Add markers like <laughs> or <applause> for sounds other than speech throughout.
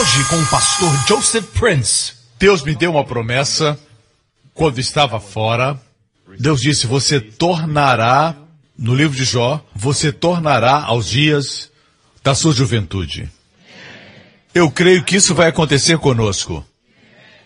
Hoje com o pastor Joseph Prince. Deus me deu uma promessa quando estava fora. Deus disse: Você tornará, no livro de Jó, você tornará aos dias da sua juventude. Eu creio que isso vai acontecer conosco.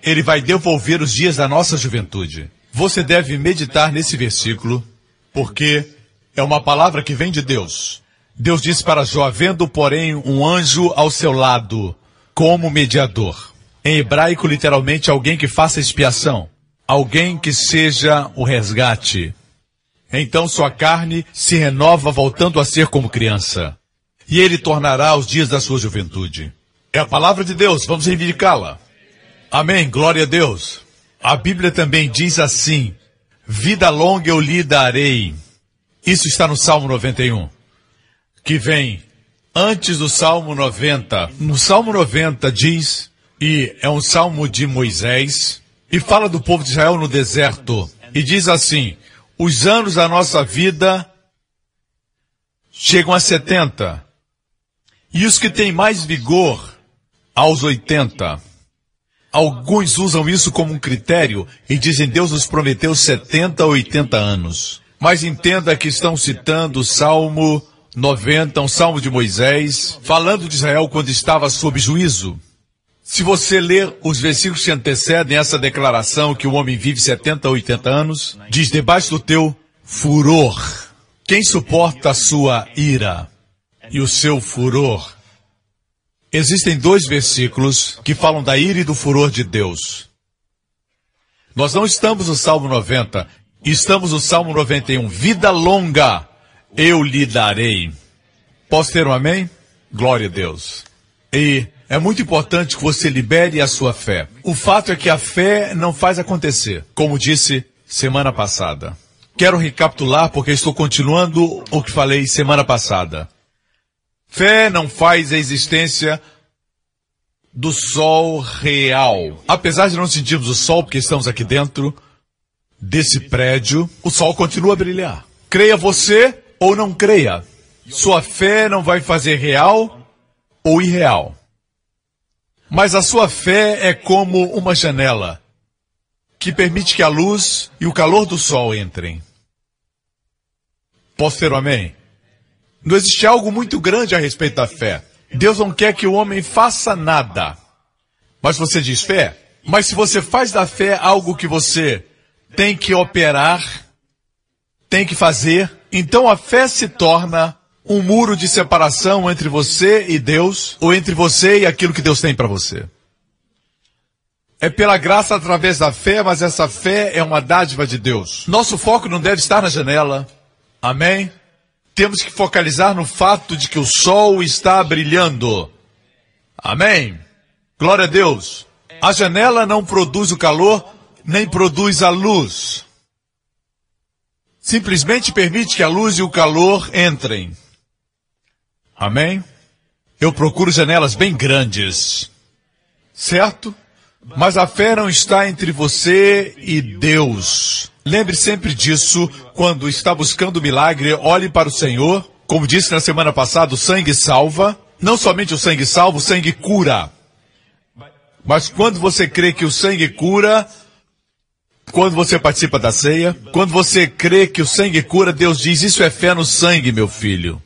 Ele vai devolver os dias da nossa juventude. Você deve meditar nesse versículo, porque é uma palavra que vem de Deus. Deus disse para Jó, vendo, porém, um anjo ao seu lado, como mediador. Em hebraico, literalmente, alguém que faça expiação. Alguém que seja o resgate. Então sua carne se renova voltando a ser como criança. E ele tornará os dias da sua juventude. É a palavra de Deus, vamos reivindicá-la. Amém, glória a Deus. A Bíblia também diz assim: Vida longa eu lhe darei. Isso está no Salmo 91, que vem antes do Salmo 90. No Salmo 90 diz, e é um salmo de Moisés, e fala do povo de Israel no deserto, e diz assim: Os anos da nossa vida chegam a 70, e os que têm mais vigor, aos 80. Alguns usam isso como um critério e dizem Deus nos prometeu 70 ou 80 anos. Mas entenda que estão citando o Salmo 90, um salmo de Moisés, falando de Israel quando estava sob juízo. Se você ler os versículos que antecedem essa declaração que o homem vive 70 ou 80 anos, diz debaixo do teu furor. Quem suporta a sua ira e o seu furor? Existem dois versículos que falam da ira e do furor de Deus. Nós não estamos no Salmo 90, estamos no Salmo 91. Vida longa eu lhe darei. Posso ter um amém? Glória a Deus. E é muito importante que você libere a sua fé. O fato é que a fé não faz acontecer, como disse semana passada. Quero recapitular porque estou continuando o que falei semana passada. Fé não faz a existência do sol real. Apesar de não sentirmos o sol porque estamos aqui dentro desse prédio, o sol continua a brilhar. Creia você ou não creia. Sua fé não vai fazer real ou irreal. Mas a sua fé é como uma janela que permite que a luz e o calor do sol entrem. Posso ter um amém? Não existe algo muito grande a respeito da fé. Deus não quer que o homem faça nada. Mas você diz fé? Mas se você faz da fé algo que você tem que operar, tem que fazer, então a fé se torna um muro de separação entre você e Deus, ou entre você e aquilo que Deus tem para você. É pela graça através da fé, mas essa fé é uma dádiva de Deus. Nosso foco não deve estar na janela. Amém? temos que focalizar no fato de que o sol está brilhando. Amém? Glória a Deus. A janela não produz o calor, nem produz a luz. Simplesmente permite que a luz e o calor entrem. Amém? Eu procuro janelas bem grandes. Certo? Mas a fé não está entre você e Deus. Lembre sempre disso quando está buscando milagre, olhe para o Senhor. Como disse na semana passada, o sangue salva. Não somente o sangue salva, o sangue cura. Mas quando você crê que o sangue cura, quando você participa da ceia, quando você crê que o sangue cura, Deus diz: Isso é fé no sangue, meu filho.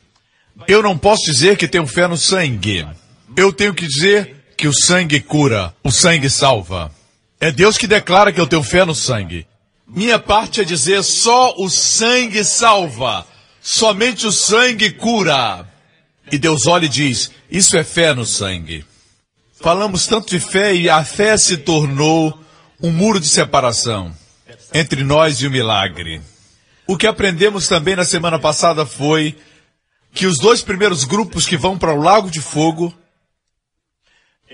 Eu não posso dizer que tenho fé no sangue. Eu tenho que dizer que o sangue cura, o sangue salva. É Deus que declara que eu tenho fé no sangue. Minha parte é dizer só o sangue salva, somente o sangue cura. E Deus olha e diz: Isso é fé no sangue. Falamos tanto de fé e a fé se tornou um muro de separação entre nós e o milagre. O que aprendemos também na semana passada foi que os dois primeiros grupos que vão para o Lago de Fogo,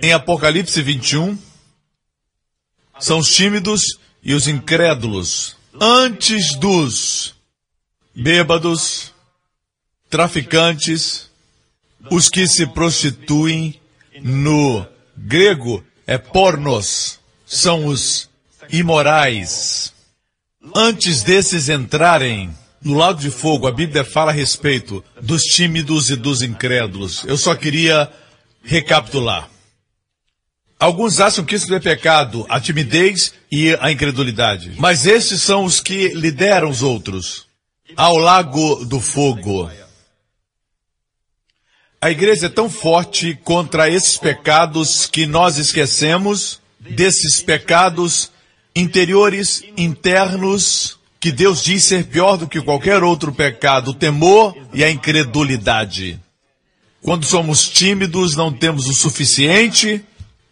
em Apocalipse 21, são os tímidos e os incrédulos, antes dos bêbados, traficantes, os que se prostituem, no grego é pornos, são os imorais. Antes desses entrarem no lago de fogo, a Bíblia fala a respeito dos tímidos e dos incrédulos. Eu só queria recapitular. Alguns acham que isso é pecado, a timidez e a incredulidade. Mas esses são os que lideram os outros. Ao lago do fogo. A igreja é tão forte contra esses pecados que nós esquecemos desses pecados interiores, internos, que Deus diz ser pior do que qualquer outro pecado, o temor e a incredulidade. Quando somos tímidos, não temos o suficiente,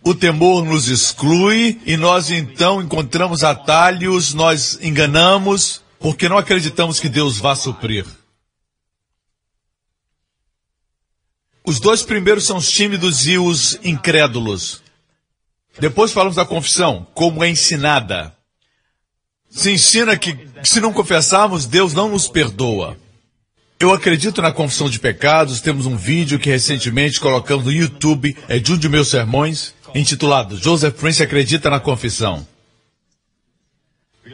o temor nos exclui e nós então encontramos atalhos, nós enganamos, porque não acreditamos que Deus vá suprir. Os dois primeiros são os tímidos e os incrédulos. Depois falamos da confissão, como é ensinada. Se ensina que, se não confessarmos, Deus não nos perdoa. Eu acredito na confissão de pecados. Temos um vídeo que recentemente colocamos no YouTube, é de um de meus sermões, intitulado Joseph Prince acredita na confissão.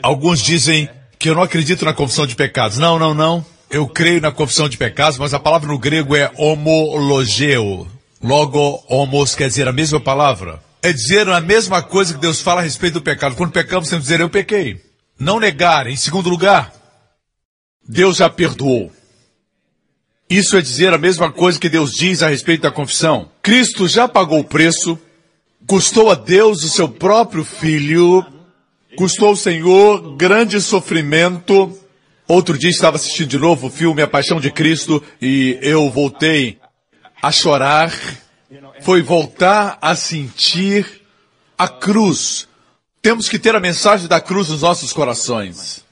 Alguns dizem que eu não acredito na confissão de pecados. Não, não, não. Eu creio na confissão de pecados, mas a palavra no grego é homologeo. Logo, homos quer dizer a mesma palavra é dizer a mesma coisa que Deus fala a respeito do pecado. Quando pecamos, temos que dizer, eu pequei. Não negar. Em segundo lugar, Deus já perdoou. Isso é dizer a mesma coisa que Deus diz a respeito da confissão. Cristo já pagou o preço, custou a Deus o seu próprio filho, custou ao Senhor grande sofrimento. Outro dia estava assistindo de novo o filme A Paixão de Cristo e eu voltei a chorar foi voltar a sentir a cruz. Temos que ter a mensagem da cruz nos nossos corações.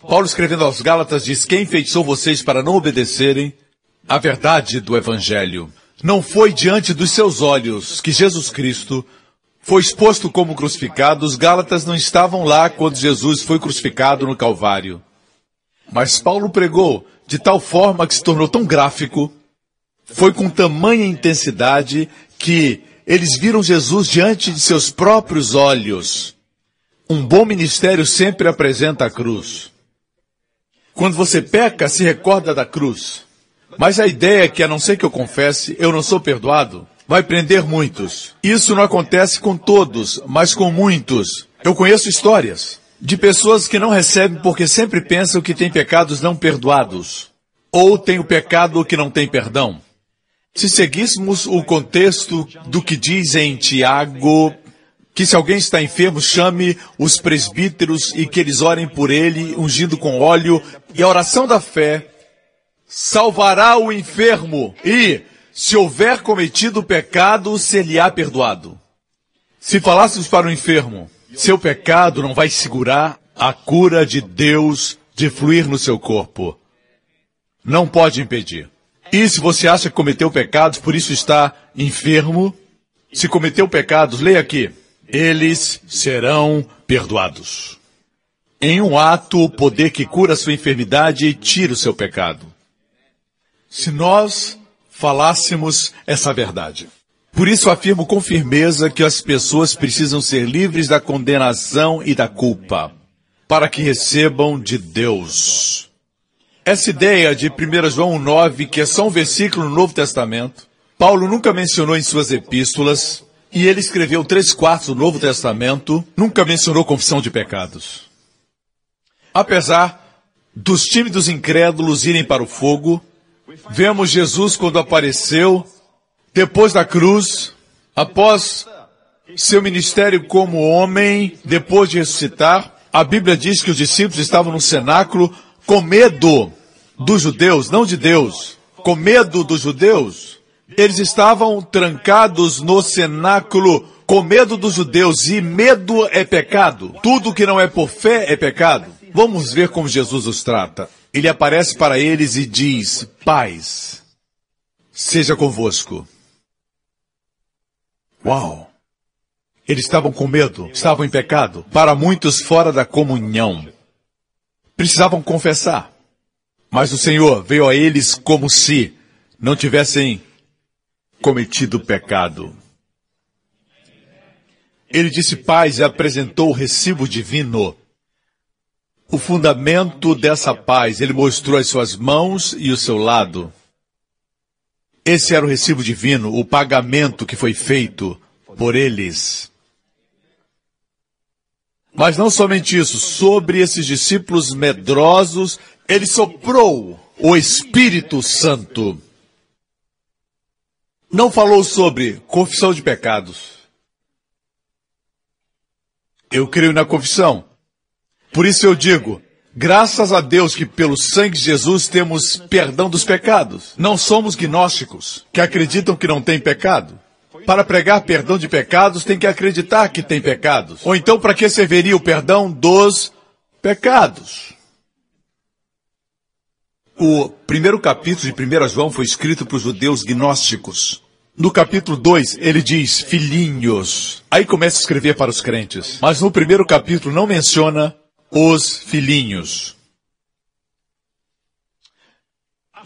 Paulo escrevendo aos Gálatas diz: Quem enfeitiçou vocês para não obedecerem à verdade do Evangelho? Não foi diante dos seus olhos que Jesus Cristo foi exposto como crucificado. Os Gálatas não estavam lá quando Jesus foi crucificado no Calvário. Mas Paulo pregou de tal forma que se tornou tão gráfico foi com tamanha intensidade que eles viram Jesus diante de seus próprios olhos. Um bom ministério sempre apresenta a cruz. Quando você peca, se recorda da cruz. Mas a ideia é que, a não ser que eu confesse, eu não sou perdoado, vai prender muitos. Isso não acontece com todos, mas com muitos. Eu conheço histórias de pessoas que não recebem porque sempre pensam que têm pecados não perdoados. Ou têm o pecado que não tem perdão. Se seguíssemos o contexto do que diz em Tiago, que se alguém está enfermo, chame os presbíteros e que eles orem por ele, ungindo com óleo, e a oração da fé salvará o enfermo, e, se houver cometido pecado, se lhe há perdoado. Se falássemos para o enfermo, seu pecado não vai segurar a cura de Deus de fluir no seu corpo. Não pode impedir. E se você acha que cometeu pecados, por isso está enfermo, se cometeu pecados, leia aqui. Eles serão perdoados. Em um ato, o poder que cura sua enfermidade tira o seu pecado. Se nós falássemos essa verdade. Por isso afirmo com firmeza que as pessoas precisam ser livres da condenação e da culpa, para que recebam de Deus essa ideia de 1 João 9, que é só um versículo no Novo Testamento, Paulo nunca mencionou em suas epístolas, e ele escreveu três quartos do Novo Testamento, nunca mencionou confissão de pecados. Apesar dos tímidos incrédulos irem para o fogo, vemos Jesus quando apareceu, depois da cruz, após seu ministério como homem, depois de ressuscitar, a Bíblia diz que os discípulos estavam no cenáculo com medo dos judeus, não de Deus, com medo dos judeus, eles estavam trancados no cenáculo com medo dos judeus, e medo é pecado. Tudo que não é por fé é pecado. Vamos ver como Jesus os trata. Ele aparece para eles e diz: Paz, seja convosco. Uau! Eles estavam com medo, estavam em pecado, para muitos fora da comunhão precisavam confessar. Mas o Senhor veio a eles como se não tivessem cometido pecado. Ele disse paz e apresentou o recibo divino. O fundamento dessa paz, ele mostrou as suas mãos e o seu lado. Esse era o recibo divino, o pagamento que foi feito por eles. Mas não somente isso, sobre esses discípulos medrosos, ele soprou o Espírito Santo. Não falou sobre confissão de pecados. Eu creio na confissão. Por isso eu digo, graças a Deus que pelo sangue de Jesus temos perdão dos pecados. Não somos gnósticos, que acreditam que não tem pecado. Para pregar perdão de pecados, tem que acreditar que tem pecados. Ou então, para que serviria o perdão dos pecados? O primeiro capítulo de 1 João foi escrito para os judeus gnósticos. No capítulo 2, ele diz filhinhos. Aí começa a escrever para os crentes. Mas no primeiro capítulo não menciona os filhinhos.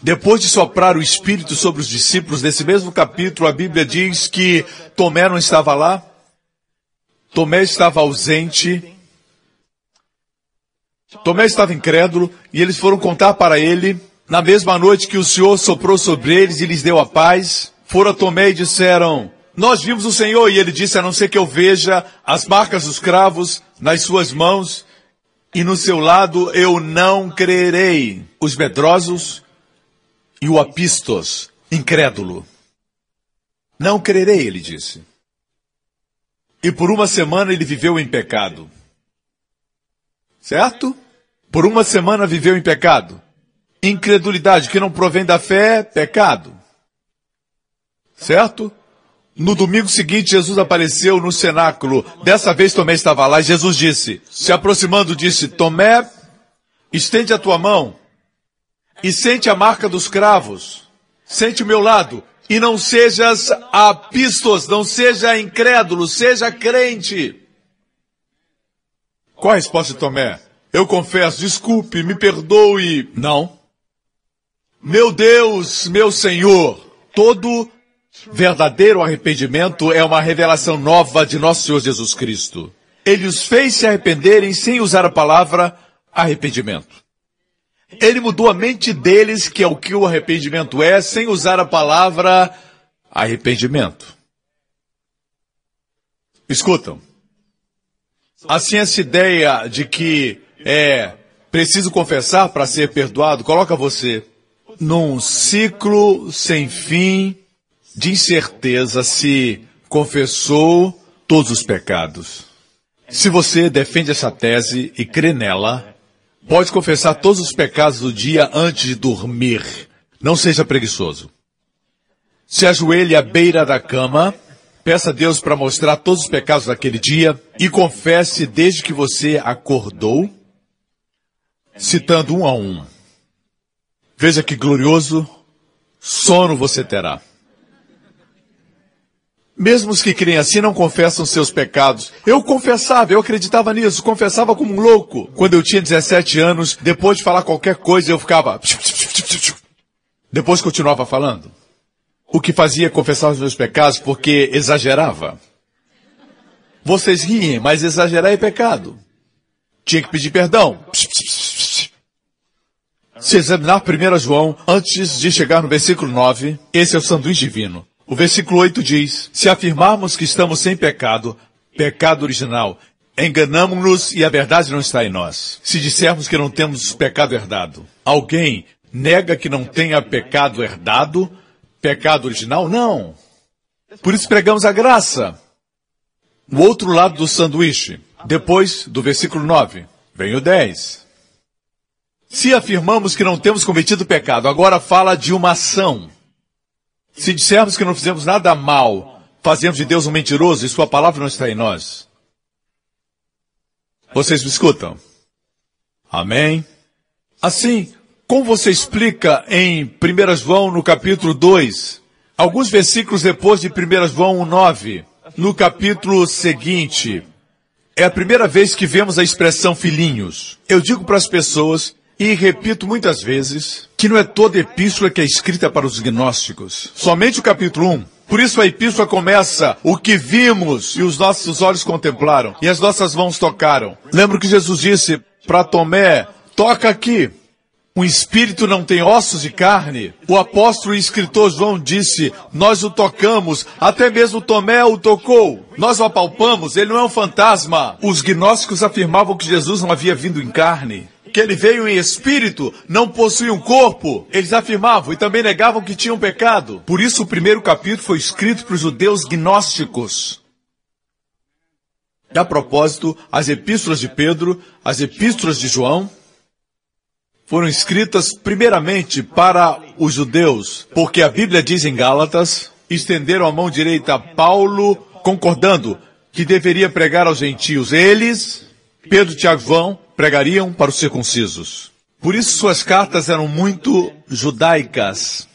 Depois de soprar o Espírito sobre os discípulos, nesse mesmo capítulo, a Bíblia diz que Tomé não estava lá, Tomé estava ausente, Tomé estava incrédulo, e eles foram contar para ele, na mesma noite que o Senhor soprou sobre eles e lhes deu a paz, foram a Tomé e disseram, nós vimos o Senhor, e ele disse, a não ser que eu veja as marcas dos cravos nas suas mãos, e no seu lado eu não crerei. Os medrosos e o apistos, incrédulo. Não crerei, ele disse. E por uma semana ele viveu em pecado. Certo? Por uma semana viveu em pecado. Incredulidade que não provém da fé, pecado. Certo? No domingo seguinte, Jesus apareceu no cenáculo. Dessa vez Tomé estava lá e Jesus disse, se aproximando, disse, Tomé, estende a tua mão e sente a marca dos cravos. Sente o meu lado. E não sejas apistos, não seja incrédulo, seja crente. Qual a resposta de Tomé? Eu confesso, desculpe, me perdoe. Não. Meu Deus, meu Senhor, todo verdadeiro arrependimento é uma revelação nova de nosso Senhor Jesus Cristo. Ele os fez se arrependerem sem usar a palavra arrependimento. Ele mudou a mente deles, que é o que o arrependimento é, sem usar a palavra arrependimento. Escutam. Assim, essa ideia de que é preciso confessar para ser perdoado, coloca você num ciclo sem fim de incerteza se confessou todos os pecados. Se você defende essa tese e crê nela, Pode confessar todos os pecados do dia antes de dormir. Não seja preguiçoso. Se ajoelhe à beira da cama, peça a Deus para mostrar todos os pecados daquele dia e confesse desde que você acordou, citando um a um. Veja que glorioso sono você terá. Mesmo os que creem assim não confessam seus pecados. Eu confessava, eu acreditava nisso, confessava como um louco. Quando eu tinha 17 anos, depois de falar qualquer coisa, eu ficava. Depois continuava falando. O que fazia confessar os meus pecados porque exagerava. Vocês riem, mas exagerar é pecado. Tinha que pedir perdão. Se examinar 1 João, antes de chegar no versículo 9, esse é o sanduíche divino. O versículo 8 diz: Se afirmarmos que estamos sem pecado, pecado original, enganamos-nos e a verdade não está em nós. Se dissermos que não temos pecado herdado, alguém nega que não tenha pecado herdado, pecado original? Não. Por isso pregamos a graça. O outro lado do sanduíche. Depois do versículo 9, vem o 10. Se afirmamos que não temos cometido pecado, agora fala de uma ação. Se dissermos que não fizemos nada mal, fazemos de Deus um mentiroso e sua palavra não está em nós. Vocês me escutam? Amém? Assim, como você explica em 1 João no capítulo 2, alguns versículos depois de 1 João 9, no capítulo seguinte, é a primeira vez que vemos a expressão filhinhos. Eu digo para as pessoas e repito muitas vezes que não é toda epístola que é escrita para os gnósticos. Somente o capítulo 1. Por isso a epístola começa, o que vimos e os nossos olhos contemplaram e as nossas mãos tocaram. Lembro que Jesus disse para Tomé, toca aqui. Um espírito não tem ossos de carne. O apóstolo e escritor João disse: Nós o tocamos, até mesmo Tomé o tocou. Nós o apalpamos, ele não é um fantasma. Os gnósticos afirmavam que Jesus não havia vindo em carne. Que ele veio em espírito, não possui um corpo. Eles afirmavam e também negavam que tinham pecado. Por isso, o primeiro capítulo foi escrito para os judeus gnósticos. A propósito, as epístolas de Pedro, as epístolas de João, foram escritas primeiramente para os judeus, porque a Bíblia diz em Gálatas, estenderam a mão direita a Paulo, concordando que deveria pregar aos gentios. Eles, Pedro, Tiago João, pregariam para os circuncisos. Por isso suas cartas eram muito judaicas.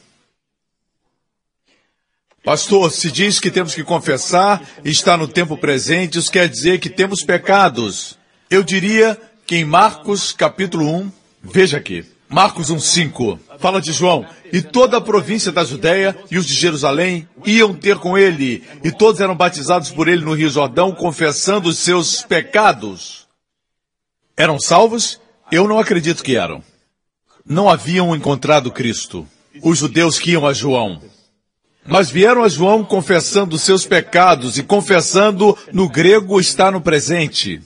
Pastor, se diz que temos que confessar e está no tempo presente, isso quer dizer que temos pecados. Eu diria que em Marcos capítulo 1, Veja aqui, Marcos 1,5 fala de João, e toda a província da Judéia e os de Jerusalém iam ter com ele, e todos eram batizados por ele no Rio Jordão, confessando os seus pecados. Eram salvos? Eu não acredito que eram. Não haviam encontrado Cristo. Os judeus que iam a João. Mas vieram a João confessando seus pecados, e confessando no grego está no presente.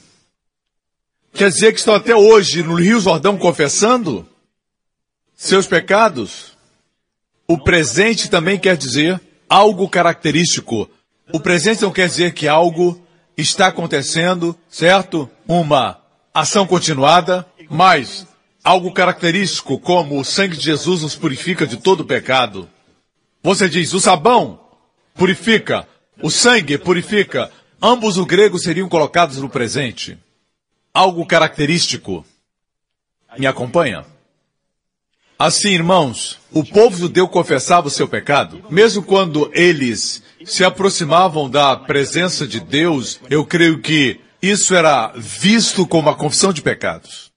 Quer dizer que estão até hoje no Rio Jordão confessando seus pecados? O presente também quer dizer algo característico. O presente não quer dizer que algo está acontecendo, certo? Uma ação continuada, mas algo característico, como o sangue de Jesus nos purifica de todo pecado. Você diz, o sabão purifica, o sangue purifica. Ambos o grego seriam colocados no presente algo característico. Me acompanha? Assim, irmãos, o povo judeu confessava o seu pecado, mesmo quando eles se aproximavam da presença de Deus, eu creio que isso era visto como a confissão de pecados.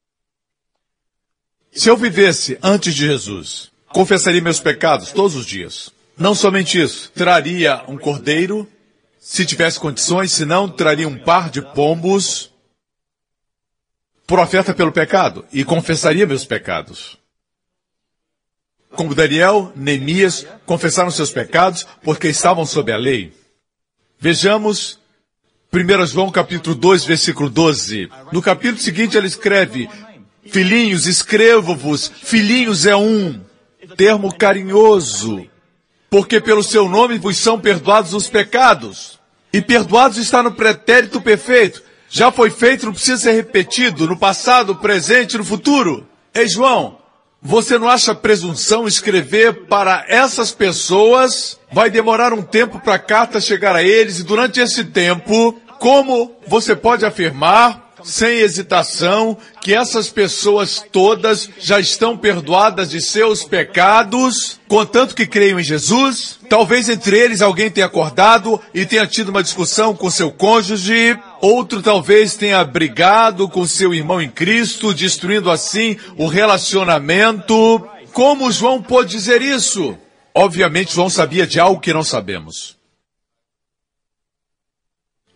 Se eu vivesse antes de Jesus, confessaria meus pecados todos os dias. Não somente isso, traria um cordeiro, se tivesse condições, se não, traria um par de pombos, profeta pelo pecado e confessaria meus pecados. Como Daniel, Neemias confessaram seus pecados porque estavam sob a lei. Vejamos 1 João capítulo 2, versículo 12. No capítulo seguinte ele escreve, Filhinhos, escrevo-vos, filhinhos é um termo carinhoso, porque pelo seu nome vos são perdoados os pecados. E perdoados está no pretérito perfeito, já foi feito, não precisa ser repetido no passado, presente, no futuro. Ei, João, você não acha presunção escrever para essas pessoas? Vai demorar um tempo para a carta chegar a eles e durante esse tempo, como você pode afirmar sem hesitação, que essas pessoas todas já estão perdoadas de seus pecados, contanto que creiam em Jesus. Talvez entre eles alguém tenha acordado e tenha tido uma discussão com seu cônjuge, outro talvez tenha brigado com seu irmão em Cristo, destruindo assim o relacionamento. Como João pôde dizer isso? Obviamente, João sabia de algo que não sabemos.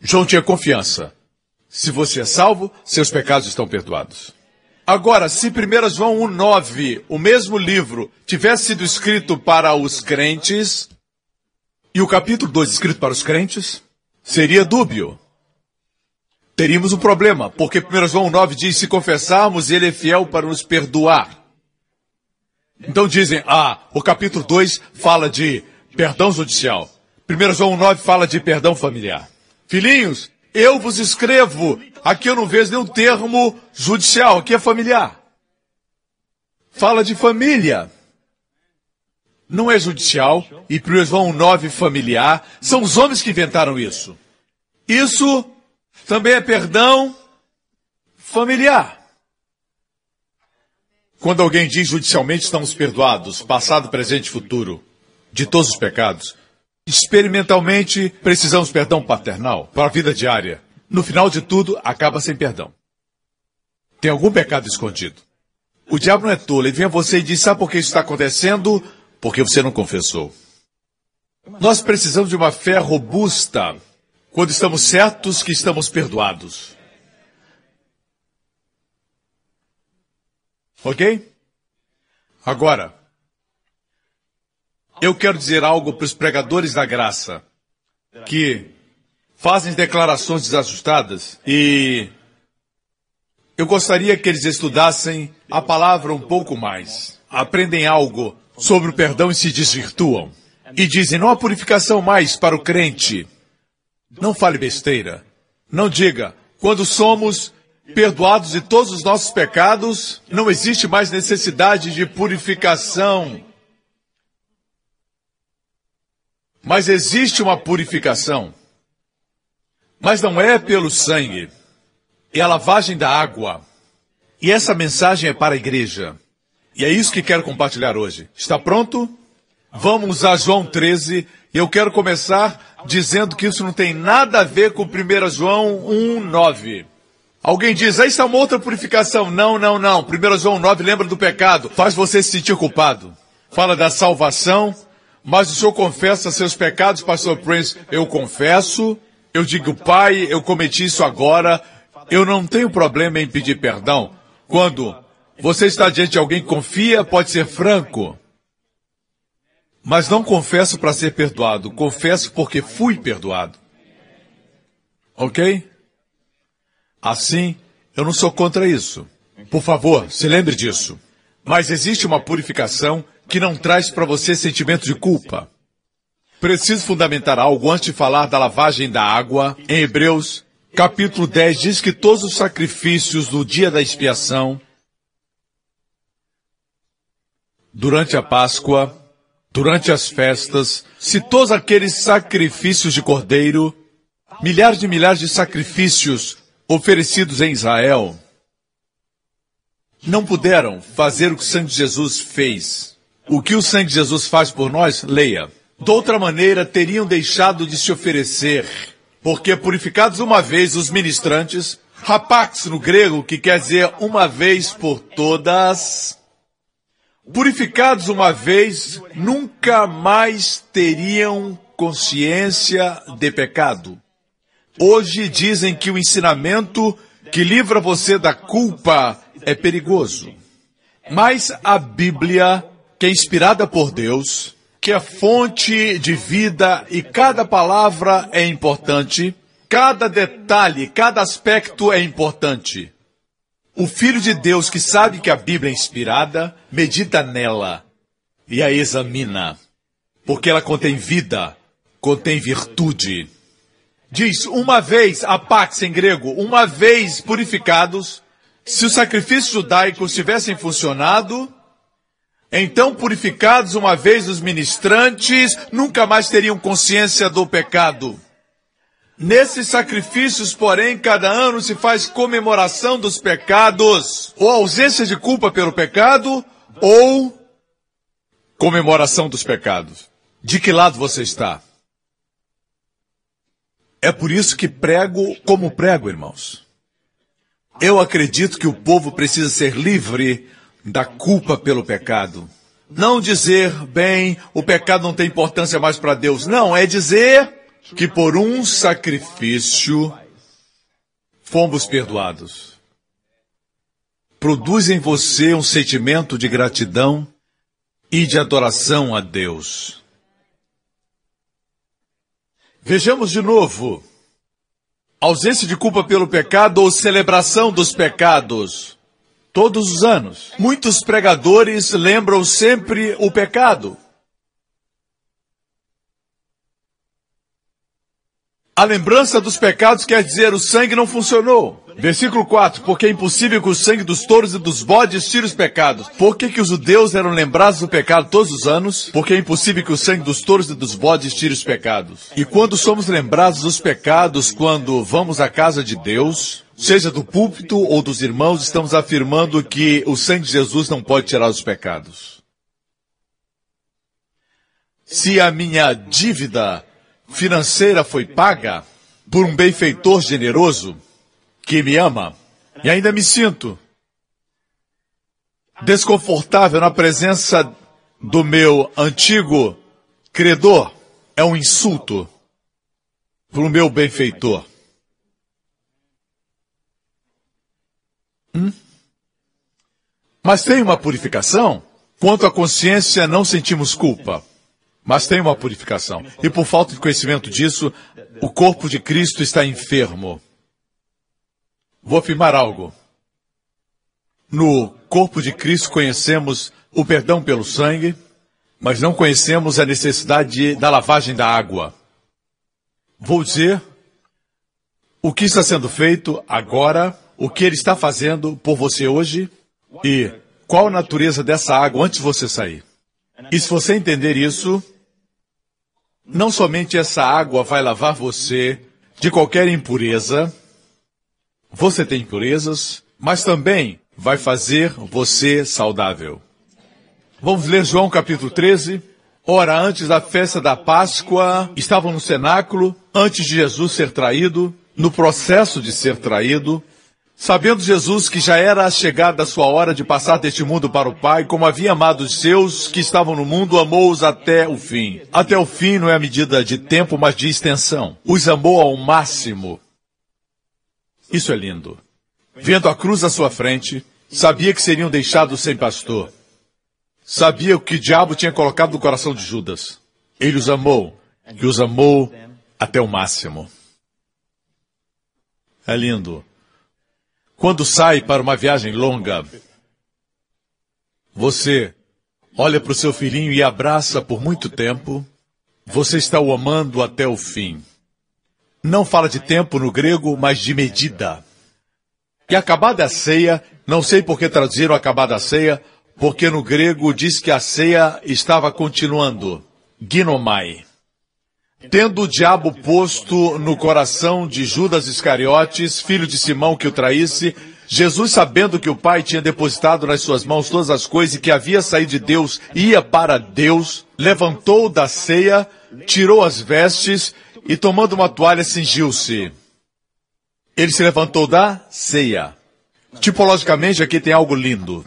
João tinha confiança. Se você é salvo, seus pecados estão perdoados. Agora, se 1 João 1,9, o mesmo livro, tivesse sido escrito para os crentes, e o capítulo 2 escrito para os crentes, seria dúbio. Teríamos um problema, porque 1 João 9 diz: se confessarmos, ele é fiel para nos perdoar. Então dizem, ah, o capítulo 2 fala de perdão judicial. 1 João 9 fala de perdão familiar. Filhinhos, eu vos escrevo. Aqui eu não vejo nenhum termo judicial, aqui é familiar. Fala de família. Não é judicial, e 1 João 9 familiar. São os homens que inventaram isso. Isso também é perdão familiar. Quando alguém diz judicialmente estamos perdoados, passado, presente e futuro, de todos os pecados, Experimentalmente, precisamos perdão paternal para a vida diária. No final de tudo, acaba sem perdão. Tem algum pecado escondido. O diabo não é tolo, ele vem a você e diz: Sabe por que isso está acontecendo? Porque você não confessou. Nós precisamos de uma fé robusta quando estamos certos que estamos perdoados. Ok? Agora, eu quero dizer algo para os pregadores da graça que fazem declarações desajustadas e eu gostaria que eles estudassem a palavra um pouco mais. Aprendem algo sobre o perdão e se desvirtuam. E dizem, não há purificação mais para o crente. Não fale besteira. Não diga, quando somos perdoados de todos os nossos pecados, não existe mais necessidade de purificação. Mas existe uma purificação. Mas não é pelo sangue é a lavagem da água. E essa mensagem é para a igreja. E é isso que quero compartilhar hoje. Está pronto? Vamos a João 13. E eu quero começar dizendo que isso não tem nada a ver com 1 João 1, 9. Alguém diz, aí está uma outra purificação. Não, não, não. 1 João 9 lembra do pecado. Faz você se sentir culpado. Fala da salvação. Mas o senhor confessa seus pecados, pastor Prince. Eu confesso. Eu digo, pai, eu cometi isso agora. Eu não tenho problema em pedir perdão. Quando você está diante de alguém que confia, pode ser franco. Mas não confesso para ser perdoado. Confesso porque fui perdoado. Ok? Assim, eu não sou contra isso. Por favor, se lembre disso. Mas existe uma purificação que não traz para você sentimento de culpa. Preciso fundamentar algo antes de falar da lavagem da água. Em Hebreus capítulo 10 diz que todos os sacrifícios do dia da expiação, durante a Páscoa, durante as festas, se todos aqueles sacrifícios de cordeiro, milhares de milhares de sacrifícios oferecidos em Israel, não puderam fazer o que o sangue de Jesus fez. O que o sangue de Jesus faz por nós, leia. De outra maneira, teriam deixado de se oferecer porque purificados uma vez os ministrantes, rapax no grego, que quer dizer uma vez por todas, purificados uma vez, nunca mais teriam consciência de pecado. Hoje dizem que o ensinamento que livra você da culpa é perigoso. Mas a Bíblia, que é inspirada por Deus, que é fonte de vida e cada palavra é importante, cada detalhe, cada aspecto é importante. O Filho de Deus que sabe que a Bíblia é inspirada, medita nela e a examina, porque ela contém vida, contém virtude. Diz, uma vez, apax em grego, uma vez purificados, se os sacrifícios judaicos tivessem funcionado, então, purificados uma vez os ministrantes, nunca mais teriam consciência do pecado. Nesses sacrifícios, porém, cada ano se faz comemoração dos pecados, ou ausência de culpa pelo pecado, ou comemoração dos pecados. De que lado você está? É por isso que prego como prego, irmãos. Eu acredito que o povo precisa ser livre da culpa pelo pecado. Não dizer, bem, o pecado não tem importância mais para Deus. Não, é dizer que por um sacrifício fomos perdoados. Produz em você um sentimento de gratidão e de adoração a Deus. Vejamos de novo. Ausência de culpa pelo pecado ou celebração dos pecados todos os anos. Muitos pregadores lembram sempre o pecado. A lembrança dos pecados quer dizer o sangue não funcionou. Versículo 4, porque é impossível que o sangue dos touros e dos bodes tire os pecados. Por que, que os judeus eram lembrados do pecado todos os anos? Porque é impossível que o sangue dos touros e dos bodes tire os pecados. E quando somos lembrados dos pecados quando vamos à casa de Deus, seja do púlpito ou dos irmãos, estamos afirmando que o sangue de Jesus não pode tirar os pecados. Se a minha dívida financeira foi paga por um benfeitor generoso que me ama, e ainda me sinto desconfortável na presença do meu antigo credor, é um insulto para o meu benfeitor. Hum? Mas tem uma purificação? Quanto à consciência, não sentimos culpa, mas tem uma purificação. E por falta de conhecimento disso, o corpo de Cristo está enfermo. Vou afirmar algo. No corpo de Cristo conhecemos o perdão pelo sangue, mas não conhecemos a necessidade da lavagem da água. Vou dizer o que está sendo feito agora, o que ele está fazendo por você hoje e qual a natureza dessa água antes de você sair. E se você entender isso, não somente essa água vai lavar você de qualquer impureza, você tem impurezas, mas também vai fazer você saudável. Vamos ler João capítulo 13. Ora, antes da festa da Páscoa, estavam no cenáculo, antes de Jesus ser traído, no processo de ser traído, sabendo Jesus que já era chegada a sua hora de passar deste mundo para o Pai, como havia amado os seus que estavam no mundo, amou-os até o fim. Até o fim não é a medida de tempo, mas de extensão. Os amou ao máximo. Isso é lindo. Vendo a cruz à sua frente, sabia que seriam deixados sem pastor. Sabia o que o diabo tinha colocado no coração de Judas. Ele os amou, e os amou até o máximo. É lindo. Quando sai para uma viagem longa, você olha para o seu filhinho e abraça por muito tempo, você está o amando até o fim. Não fala de tempo no grego, mas de medida. E acabada a ceia, não sei por que traduziram acabada a ceia, porque no grego diz que a ceia estava continuando. Ginomai. Tendo o diabo posto no coração de Judas Iscariotes, filho de Simão que o traísse, Jesus, sabendo que o Pai tinha depositado nas suas mãos todas as coisas e que havia saído de Deus ia para Deus, levantou da ceia, tirou as vestes e, tomando uma toalha, cingiu-se. Ele se levantou da ceia. Tipologicamente, aqui tem algo lindo.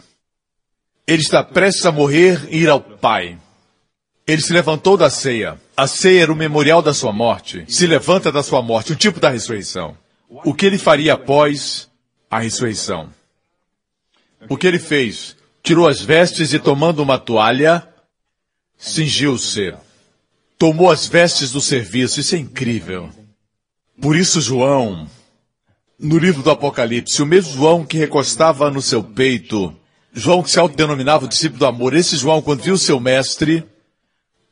Ele está prestes a morrer e ir ao Pai. Ele se levantou da ceia. A ceia era o memorial da sua morte. Se levanta da sua morte, o tipo da ressurreição. O que ele faria após a ressurreição? O que ele fez? Tirou as vestes e, tomando uma toalha, cingiu-se. Tomou as vestes do serviço. Isso é incrível. Por isso, João, no livro do Apocalipse, o mesmo João que recostava no seu peito João que se autodenominava o discípulo do amor, esse João, quando viu seu mestre,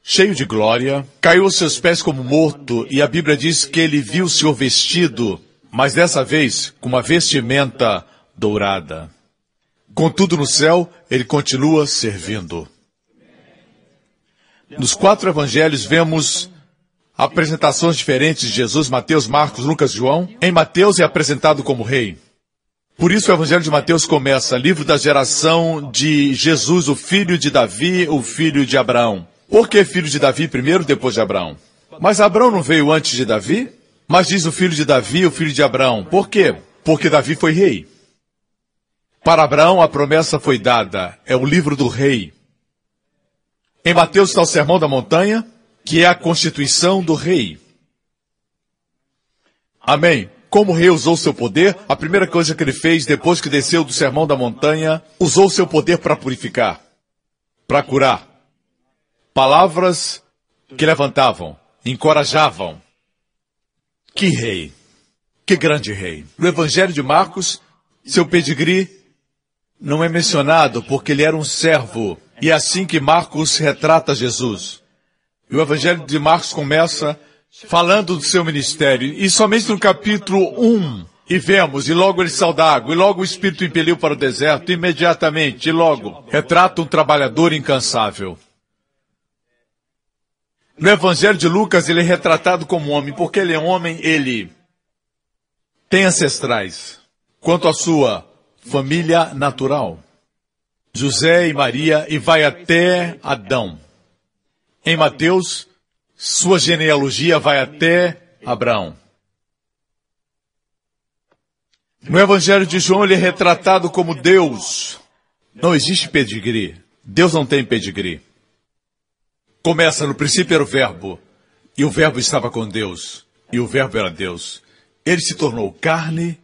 cheio de glória, caiu aos seus pés como morto, e a Bíblia diz que ele viu o Senhor vestido, mas dessa vez com uma vestimenta dourada. Contudo, no céu, ele continua servindo. Nos quatro evangelhos vemos apresentações diferentes de Jesus, Mateus, Marcos, Lucas João. Em Mateus é apresentado como rei. Por isso o Evangelho de Mateus começa, livro da geração de Jesus, o filho de Davi, o filho de Abraão. Por que filho de Davi primeiro, depois de Abraão? Mas Abraão não veio antes de Davi? Mas diz o filho de Davi, o filho de Abraão. Por quê? Porque Davi foi rei. Para Abraão a promessa foi dada, é o livro do rei. Em Mateus está o Sermão da Montanha, que é a constituição do rei. Amém. Como o rei usou seu poder, a primeira coisa que ele fez depois que desceu do sermão da montanha, usou seu poder para purificar, para curar. Palavras que levantavam, encorajavam. Que rei! Que grande rei! No Evangelho de Marcos, seu pedigree não é mencionado porque ele era um servo. E é assim que Marcos retrata Jesus. E o Evangelho de Marcos começa falando do seu ministério. E somente no capítulo 1, e vemos, e logo ele saiu da água, e logo o Espírito impeliu para o deserto, imediatamente, e logo, retrata um trabalhador incansável. No Evangelho de Lucas, ele é retratado como homem, porque ele é homem, ele tem ancestrais. Quanto à sua família natural, José e Maria, e vai até Adão. Em Mateus, sua genealogia vai até Abraão. No Evangelho de João, ele é retratado como Deus. Não existe pedigree. Deus não tem pedigree. Começa no princípio era o Verbo, e o Verbo estava com Deus, e o Verbo era Deus. Ele se tornou carne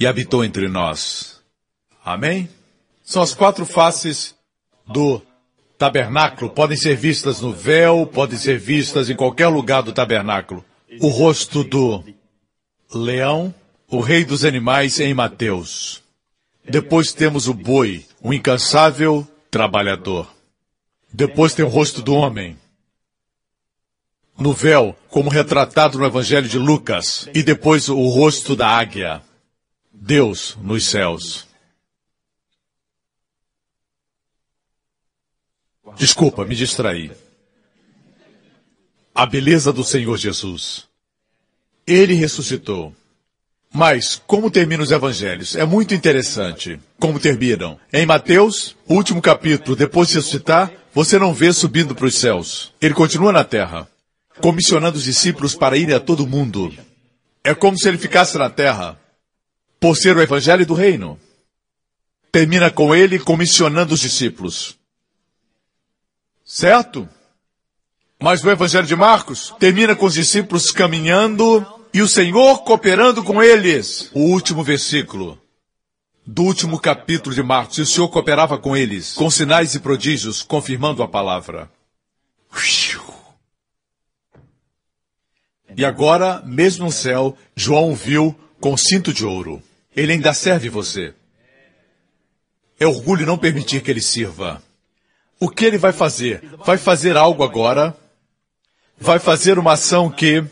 e habitou entre nós. Amém? São as quatro faces do tabernáculo podem ser vistas no véu, podem ser vistas em qualquer lugar do tabernáculo. O rosto do leão, o rei dos animais em Mateus. Depois temos o boi, o incansável trabalhador. Depois tem o rosto do homem. No véu, como retratado no Evangelho de Lucas. E depois o rosto da águia. Deus nos céus. Desculpa, me distraí. A beleza do Senhor Jesus. Ele ressuscitou. Mas, como terminam os evangelhos? É muito interessante. Como terminam? Em Mateus, último capítulo, depois de ressuscitar, você não vê subindo para os céus. Ele continua na terra, comissionando os discípulos para irem a todo mundo. É como se ele ficasse na terra, por ser o evangelho do reino. Termina com ele comissionando os discípulos. Certo? Mas o Evangelho de Marcos termina com os discípulos caminhando e o Senhor cooperando com eles. O último versículo do último capítulo de Marcos. E o Senhor cooperava com eles, com sinais e prodígios, confirmando a palavra. E agora, mesmo no céu, João viu com cinto de ouro. Ele ainda serve você. É orgulho não permitir que ele sirva. O que ele vai fazer? Vai fazer algo agora. Vai fazer uma ação que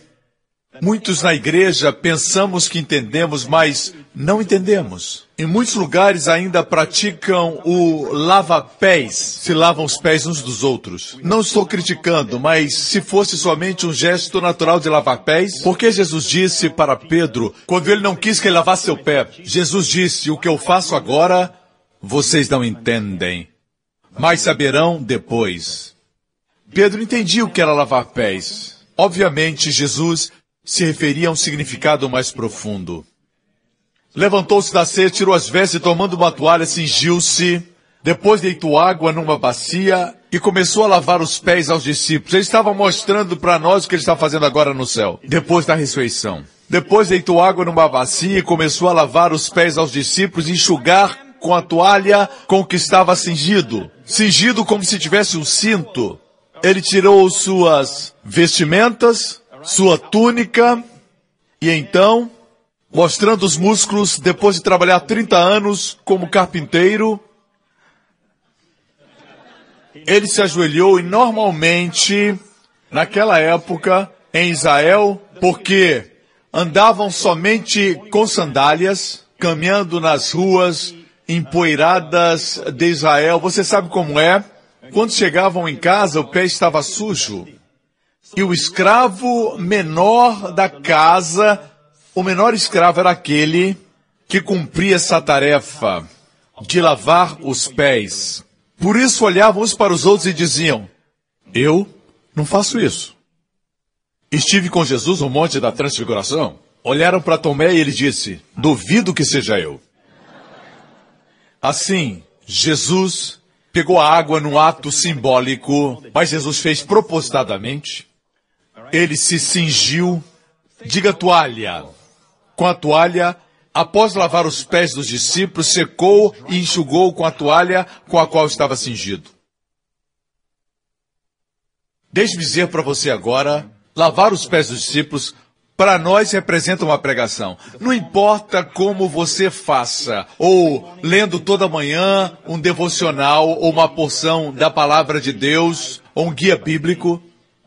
muitos na igreja pensamos que entendemos, mas não entendemos. Em muitos lugares ainda praticam o lava-pés, se lavam os pés uns dos outros. Não estou criticando, mas se fosse somente um gesto natural de lavar pés, por que Jesus disse para Pedro, quando ele não quis que ele lavasse seu pé, Jesus disse: O que eu faço agora, vocês não entendem mas saberão depois. Pedro entendia o que era lavar pés. Obviamente, Jesus se referia a um significado mais profundo. Levantou-se da ceia, tirou as vestes e tomando uma toalha, cingiu-se. Depois deitou água numa bacia e começou a lavar os pés aos discípulos. Ele estava mostrando para nós o que ele está fazendo agora no céu, depois da ressurreição. Depois deitou água numa bacia e começou a lavar os pés aos discípulos e enxugar com a toalha com que estava cingido, cingido como se tivesse um cinto. Ele tirou suas vestimentas, sua túnica, e então, mostrando os músculos, depois de trabalhar 30 anos como carpinteiro, ele se ajoelhou e normalmente, naquela época, em Israel, porque andavam somente com sandálias, caminhando nas ruas empoeiradas de Israel. Você sabe como é? Quando chegavam em casa, o pé estava sujo. E o escravo menor da casa, o menor escravo era aquele que cumpria essa tarefa de lavar os pés. Por isso olhavam uns para os outros e diziam: Eu não faço isso. Estive com Jesus no Monte da Transfiguração. Olharam para Tomé e ele disse: Duvido que seja eu. Assim, Jesus pegou a água num ato simbólico, mas Jesus fez propositadamente. Ele se cingiu, diga toalha. Com a toalha, após lavar os pés dos discípulos, secou e enxugou com a toalha com a qual estava cingido. Deixe-me dizer para você agora, lavar os pés dos discípulos para nós representa uma pregação. Não importa como você faça, ou lendo toda manhã um devocional ou uma porção da palavra de Deus, ou um guia bíblico,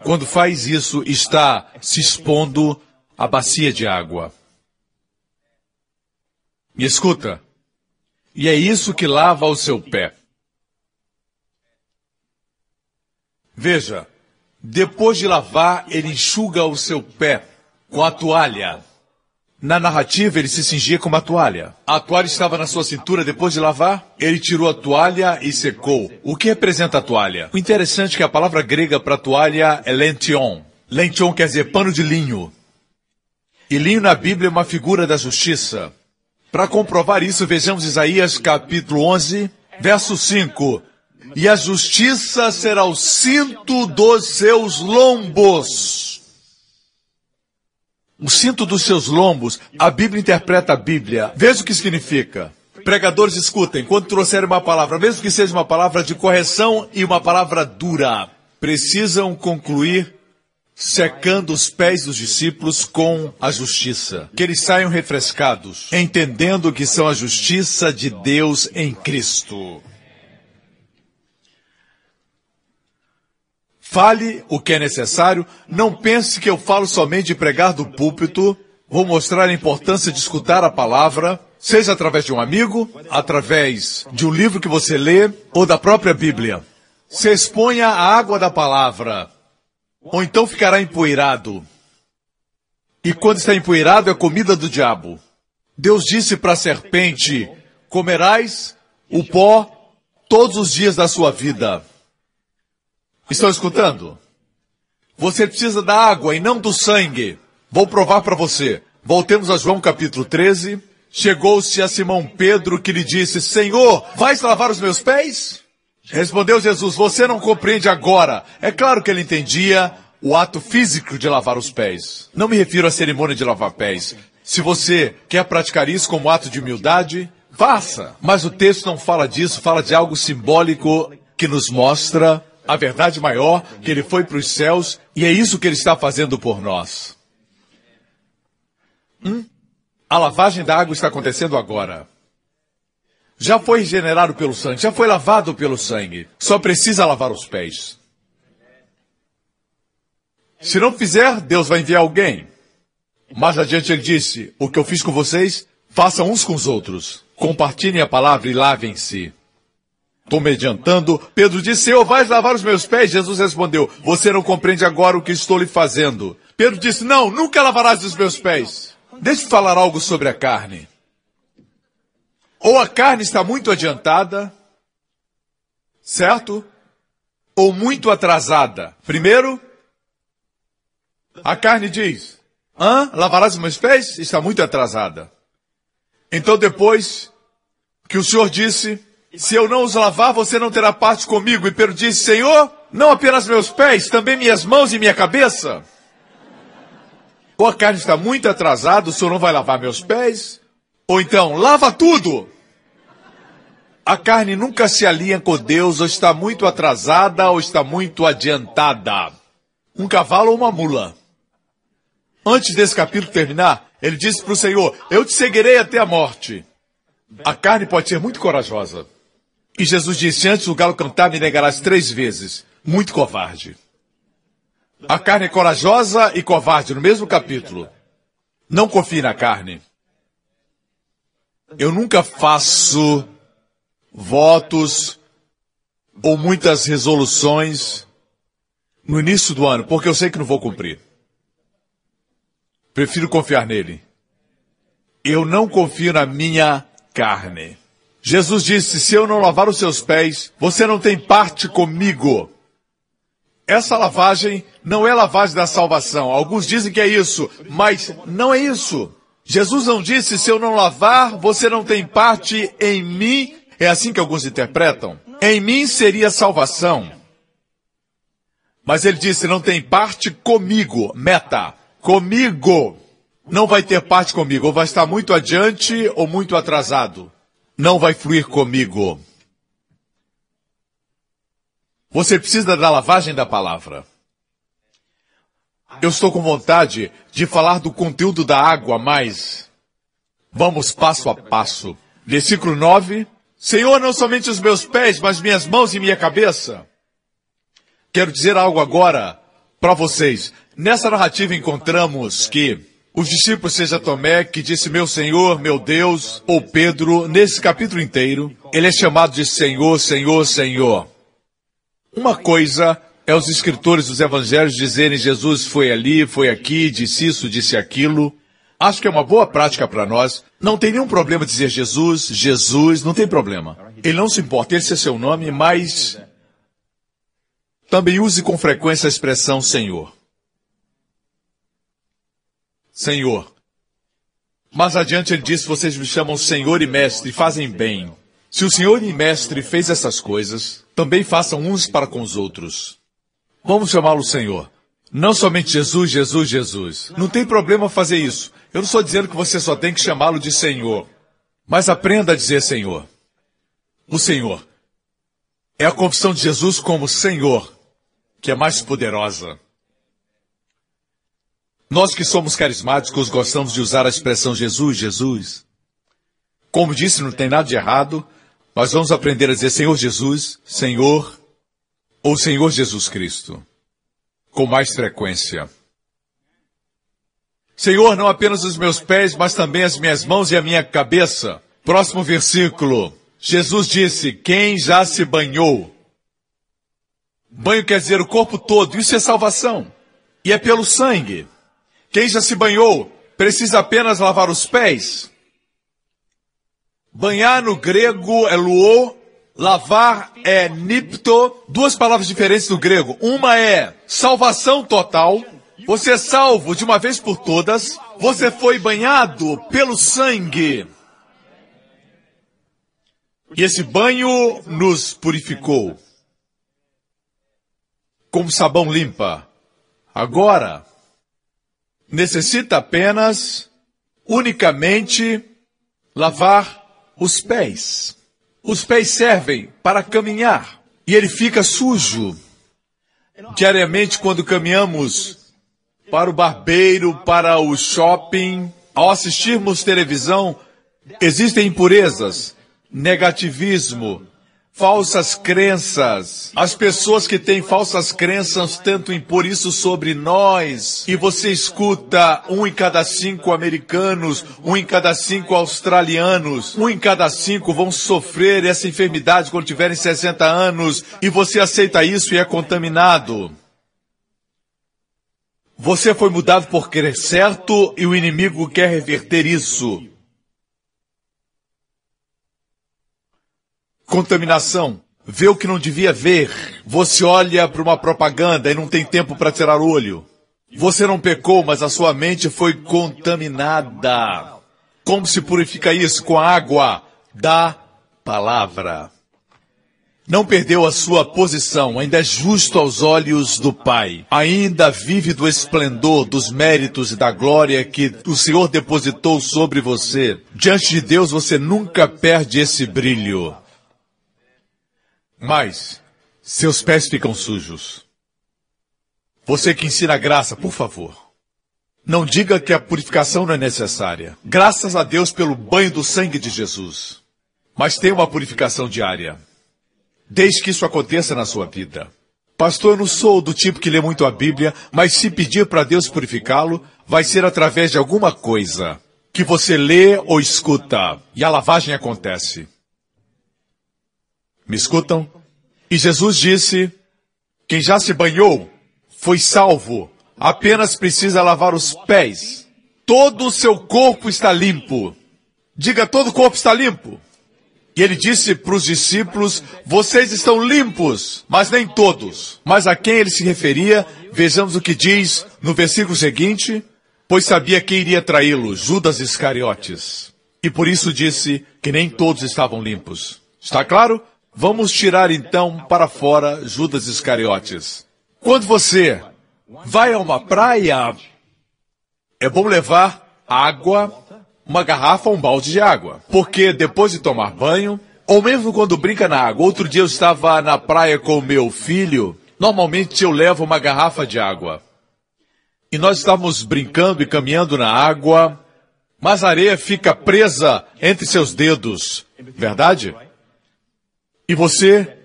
quando faz isso, está se expondo à bacia de água. Me escuta. E é isso que lava o seu pé. Veja, depois de lavar, ele enxuga o seu pé com a toalha. Na narrativa, ele se cingia com uma toalha. A toalha estava na sua cintura depois de lavar. Ele tirou a toalha e secou. O que representa a toalha? O interessante é que a palavra grega para toalha é lention. Lention quer dizer pano de linho. E linho na Bíblia é uma figura da justiça. Para comprovar isso, vejamos Isaías capítulo 11, verso 5. E a justiça será o cinto dos seus lombos o cinto dos seus lombos, a Bíblia interpreta a Bíblia. Veja o que significa. Pregadores, escutem, quando trouxerem uma palavra, mesmo que seja uma palavra de correção e uma palavra dura, precisam concluir secando os pés dos discípulos com a justiça. Que eles saiam refrescados, entendendo que são a justiça de Deus em Cristo. Fale o que é necessário. Não pense que eu falo somente de pregar do púlpito. Vou mostrar a importância de escutar a palavra, seja através de um amigo, através de um livro que você lê ou da própria Bíblia. Se exponha à água da palavra ou então ficará empoeirado. E quando está empoeirado é comida do diabo. Deus disse para a serpente: comerás o pó todos os dias da sua vida. Estão escutando? Você precisa da água e não do sangue. Vou provar para você. Voltemos a João capítulo 13. Chegou-se a Simão Pedro que lhe disse: Senhor, vais lavar os meus pés? Respondeu Jesus: Você não compreende agora. É claro que ele entendia o ato físico de lavar os pés. Não me refiro à cerimônia de lavar pés. Se você quer praticar isso como ato de humildade, faça. Mas o texto não fala disso, fala de algo simbólico que nos mostra a verdade maior, que ele foi para os céus e é isso que ele está fazendo por nós. Hum? A lavagem da água está acontecendo agora já foi regenerado pelo sangue, já foi lavado pelo sangue. Só precisa lavar os pés. Se não fizer, Deus vai enviar alguém. Mais adiante ele disse: O que eu fiz com vocês, façam uns com os outros. Compartilhem a palavra e lavem-se. Estou me adiantando. Pedro disse: Senhor, vais lavar os meus pés? Jesus respondeu: Você não compreende agora o que estou lhe fazendo. Pedro disse: Não, nunca lavarás os meus pés. Deixe-me falar algo sobre a carne. Ou a carne está muito adiantada, certo? Ou muito atrasada. Primeiro, a carne diz: Hã? Lavarás os meus pés? Está muito atrasada. Então depois que o Senhor disse: Se eu não os lavar, você não terá parte comigo. E Pedro disse: Senhor, não apenas meus pés, também minhas mãos e minha cabeça. Ou a carne está muito atrasada, o Senhor não vai lavar meus pés? Ou então, lava tudo! A carne nunca se alinha com Deus, ou está muito atrasada, ou está muito adiantada. Um cavalo ou uma mula. Antes desse capítulo terminar, ele disse para o Senhor: Eu te seguirei até a morte. A carne pode ser muito corajosa. E Jesus disse: Antes o galo cantar, me negarás três vezes. Muito covarde. A carne é corajosa e covarde no mesmo capítulo. Não confie na carne. Eu nunca faço votos ou muitas resoluções no início do ano, porque eu sei que não vou cumprir. Prefiro confiar nele. Eu não confio na minha carne. Jesus disse: Se eu não lavar os seus pés, você não tem parte comigo. Essa lavagem não é lavagem da salvação. Alguns dizem que é isso, mas não é isso. Jesus não disse: Se eu não lavar, você não tem parte em mim é assim que alguns interpretam. Em mim seria salvação. Mas ele disse: não tem parte comigo, meta, comigo. Não vai ter parte comigo, ou vai estar muito adiante ou muito atrasado. Não vai fluir comigo. Você precisa da lavagem da palavra. Eu estou com vontade de falar do conteúdo da água, mas vamos passo a passo. Versículo 9 Senhor, não somente os meus pés, mas minhas mãos e minha cabeça. Quero dizer algo agora para vocês. Nessa narrativa encontramos que os discípulos, seja Tomé, que disse meu Senhor, meu Deus, ou Pedro, nesse capítulo inteiro, ele é chamado de Senhor, Senhor, Senhor. Uma coisa é os escritores dos evangelhos dizerem Jesus foi ali, foi aqui, disse isso, disse aquilo. Acho que é uma boa prática para nós. Não tem nenhum problema dizer Jesus, Jesus, não tem problema. Ele não se importa, esse é seu nome, mas também use com frequência a expressão Senhor. Senhor. Mais adiante ele disse: Vocês me chamam Senhor e Mestre, e fazem bem. Se o Senhor e Mestre fez essas coisas, também façam uns para com os outros. Vamos chamá-lo Senhor. Não somente Jesus, Jesus, Jesus. Não tem problema fazer isso. Eu não estou dizendo que você só tem que chamá-lo de Senhor. Mas aprenda a dizer Senhor. O Senhor. É a confissão de Jesus como Senhor que é mais poderosa. Nós que somos carismáticos gostamos de usar a expressão Jesus, Jesus. Como disse, não tem nada de errado. Nós vamos aprender a dizer Senhor Jesus, Senhor ou Senhor Jesus Cristo. Com mais frequência. Senhor, não apenas os meus pés, mas também as minhas mãos e a minha cabeça. Próximo versículo. Jesus disse: Quem já se banhou? Banho quer dizer o corpo todo, isso é salvação. E é pelo sangue. Quem já se banhou precisa apenas lavar os pés. Banhar no grego é luo, lavar é nipto, duas palavras diferentes do grego. Uma é salvação total, você é salvo de uma vez por todas, você foi banhado pelo sangue. E esse banho nos purificou. Como sabão limpa. Agora, necessita apenas, unicamente, lavar os pés. Os pés servem para caminhar. E ele fica sujo. Diariamente, quando caminhamos para o barbeiro, para o shopping, ao assistirmos televisão, existem impurezas, negativismo, falsas crenças. As pessoas que têm falsas crenças tentam impor isso sobre nós. E você escuta um em cada cinco americanos, um em cada cinco australianos, um em cada cinco vão sofrer essa enfermidade quando tiverem 60 anos. E você aceita isso e é contaminado. Você foi mudado por querer certo e o inimigo quer reverter isso. Contaminação. Vê o que não devia ver. Você olha para uma propaganda e não tem tempo para tirar olho. Você não pecou, mas a sua mente foi contaminada. Como se purifica isso? Com a água da palavra. Não perdeu a sua posição, ainda é justo aos olhos do Pai. Ainda vive do esplendor, dos méritos e da glória que o Senhor depositou sobre você. Diante de Deus você nunca perde esse brilho. Mas seus pés ficam sujos. Você que ensina graça, por favor. Não diga que a purificação não é necessária. Graças a Deus pelo banho do sangue de Jesus. Mas tem uma purificação diária. Desde que isso aconteça na sua vida. Pastor, eu não sou do tipo que lê muito a Bíblia, mas se pedir para Deus purificá-lo, vai ser através de alguma coisa que você lê ou escuta, e a lavagem acontece. Me escutam? E Jesus disse: Quem já se banhou foi salvo, apenas precisa lavar os pés. Todo o seu corpo está limpo. Diga: todo o corpo está limpo. E ele disse para os discípulos: Vocês estão limpos, mas nem todos. Mas a quem ele se referia, vejamos o que diz no versículo seguinte: Pois sabia quem iria traí-lo, Judas Iscariotes. E por isso disse que nem todos estavam limpos. Está claro? Vamos tirar então para fora Judas Iscariotes. Quando você vai a uma praia, é bom levar água, uma garrafa ou um balde de água. Porque depois de tomar banho, ou mesmo quando brinca na água, outro dia eu estava na praia com meu filho, normalmente eu levo uma garrafa de água. E nós estávamos brincando e caminhando na água, mas a areia fica presa entre seus dedos. Verdade? E você,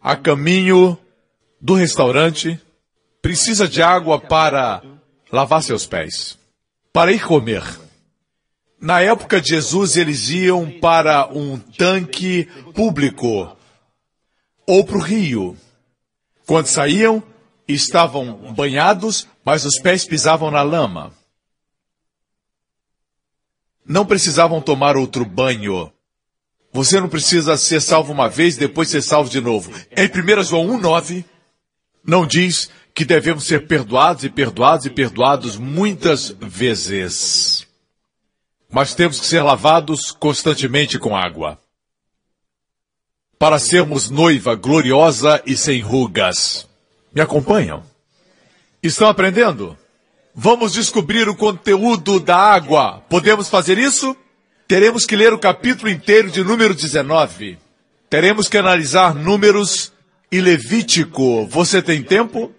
a caminho do restaurante, precisa de água para lavar seus pés, para ir comer. Na época de Jesus, eles iam para um tanque público ou para o rio. Quando saíam, estavam banhados, mas os pés pisavam na lama. Não precisavam tomar outro banho você não precisa ser salvo uma vez e depois ser salvo de novo. Em 1 João 1,9, não diz que devemos ser perdoados e perdoados e perdoados muitas vezes. Mas temos que ser lavados constantemente com água. Para sermos noiva gloriosa e sem rugas. Me acompanham? Estão aprendendo? Vamos descobrir o conteúdo da água. Podemos fazer isso? Teremos que ler o capítulo inteiro de número 19. Teremos que analisar números e Levítico. Você tem tempo?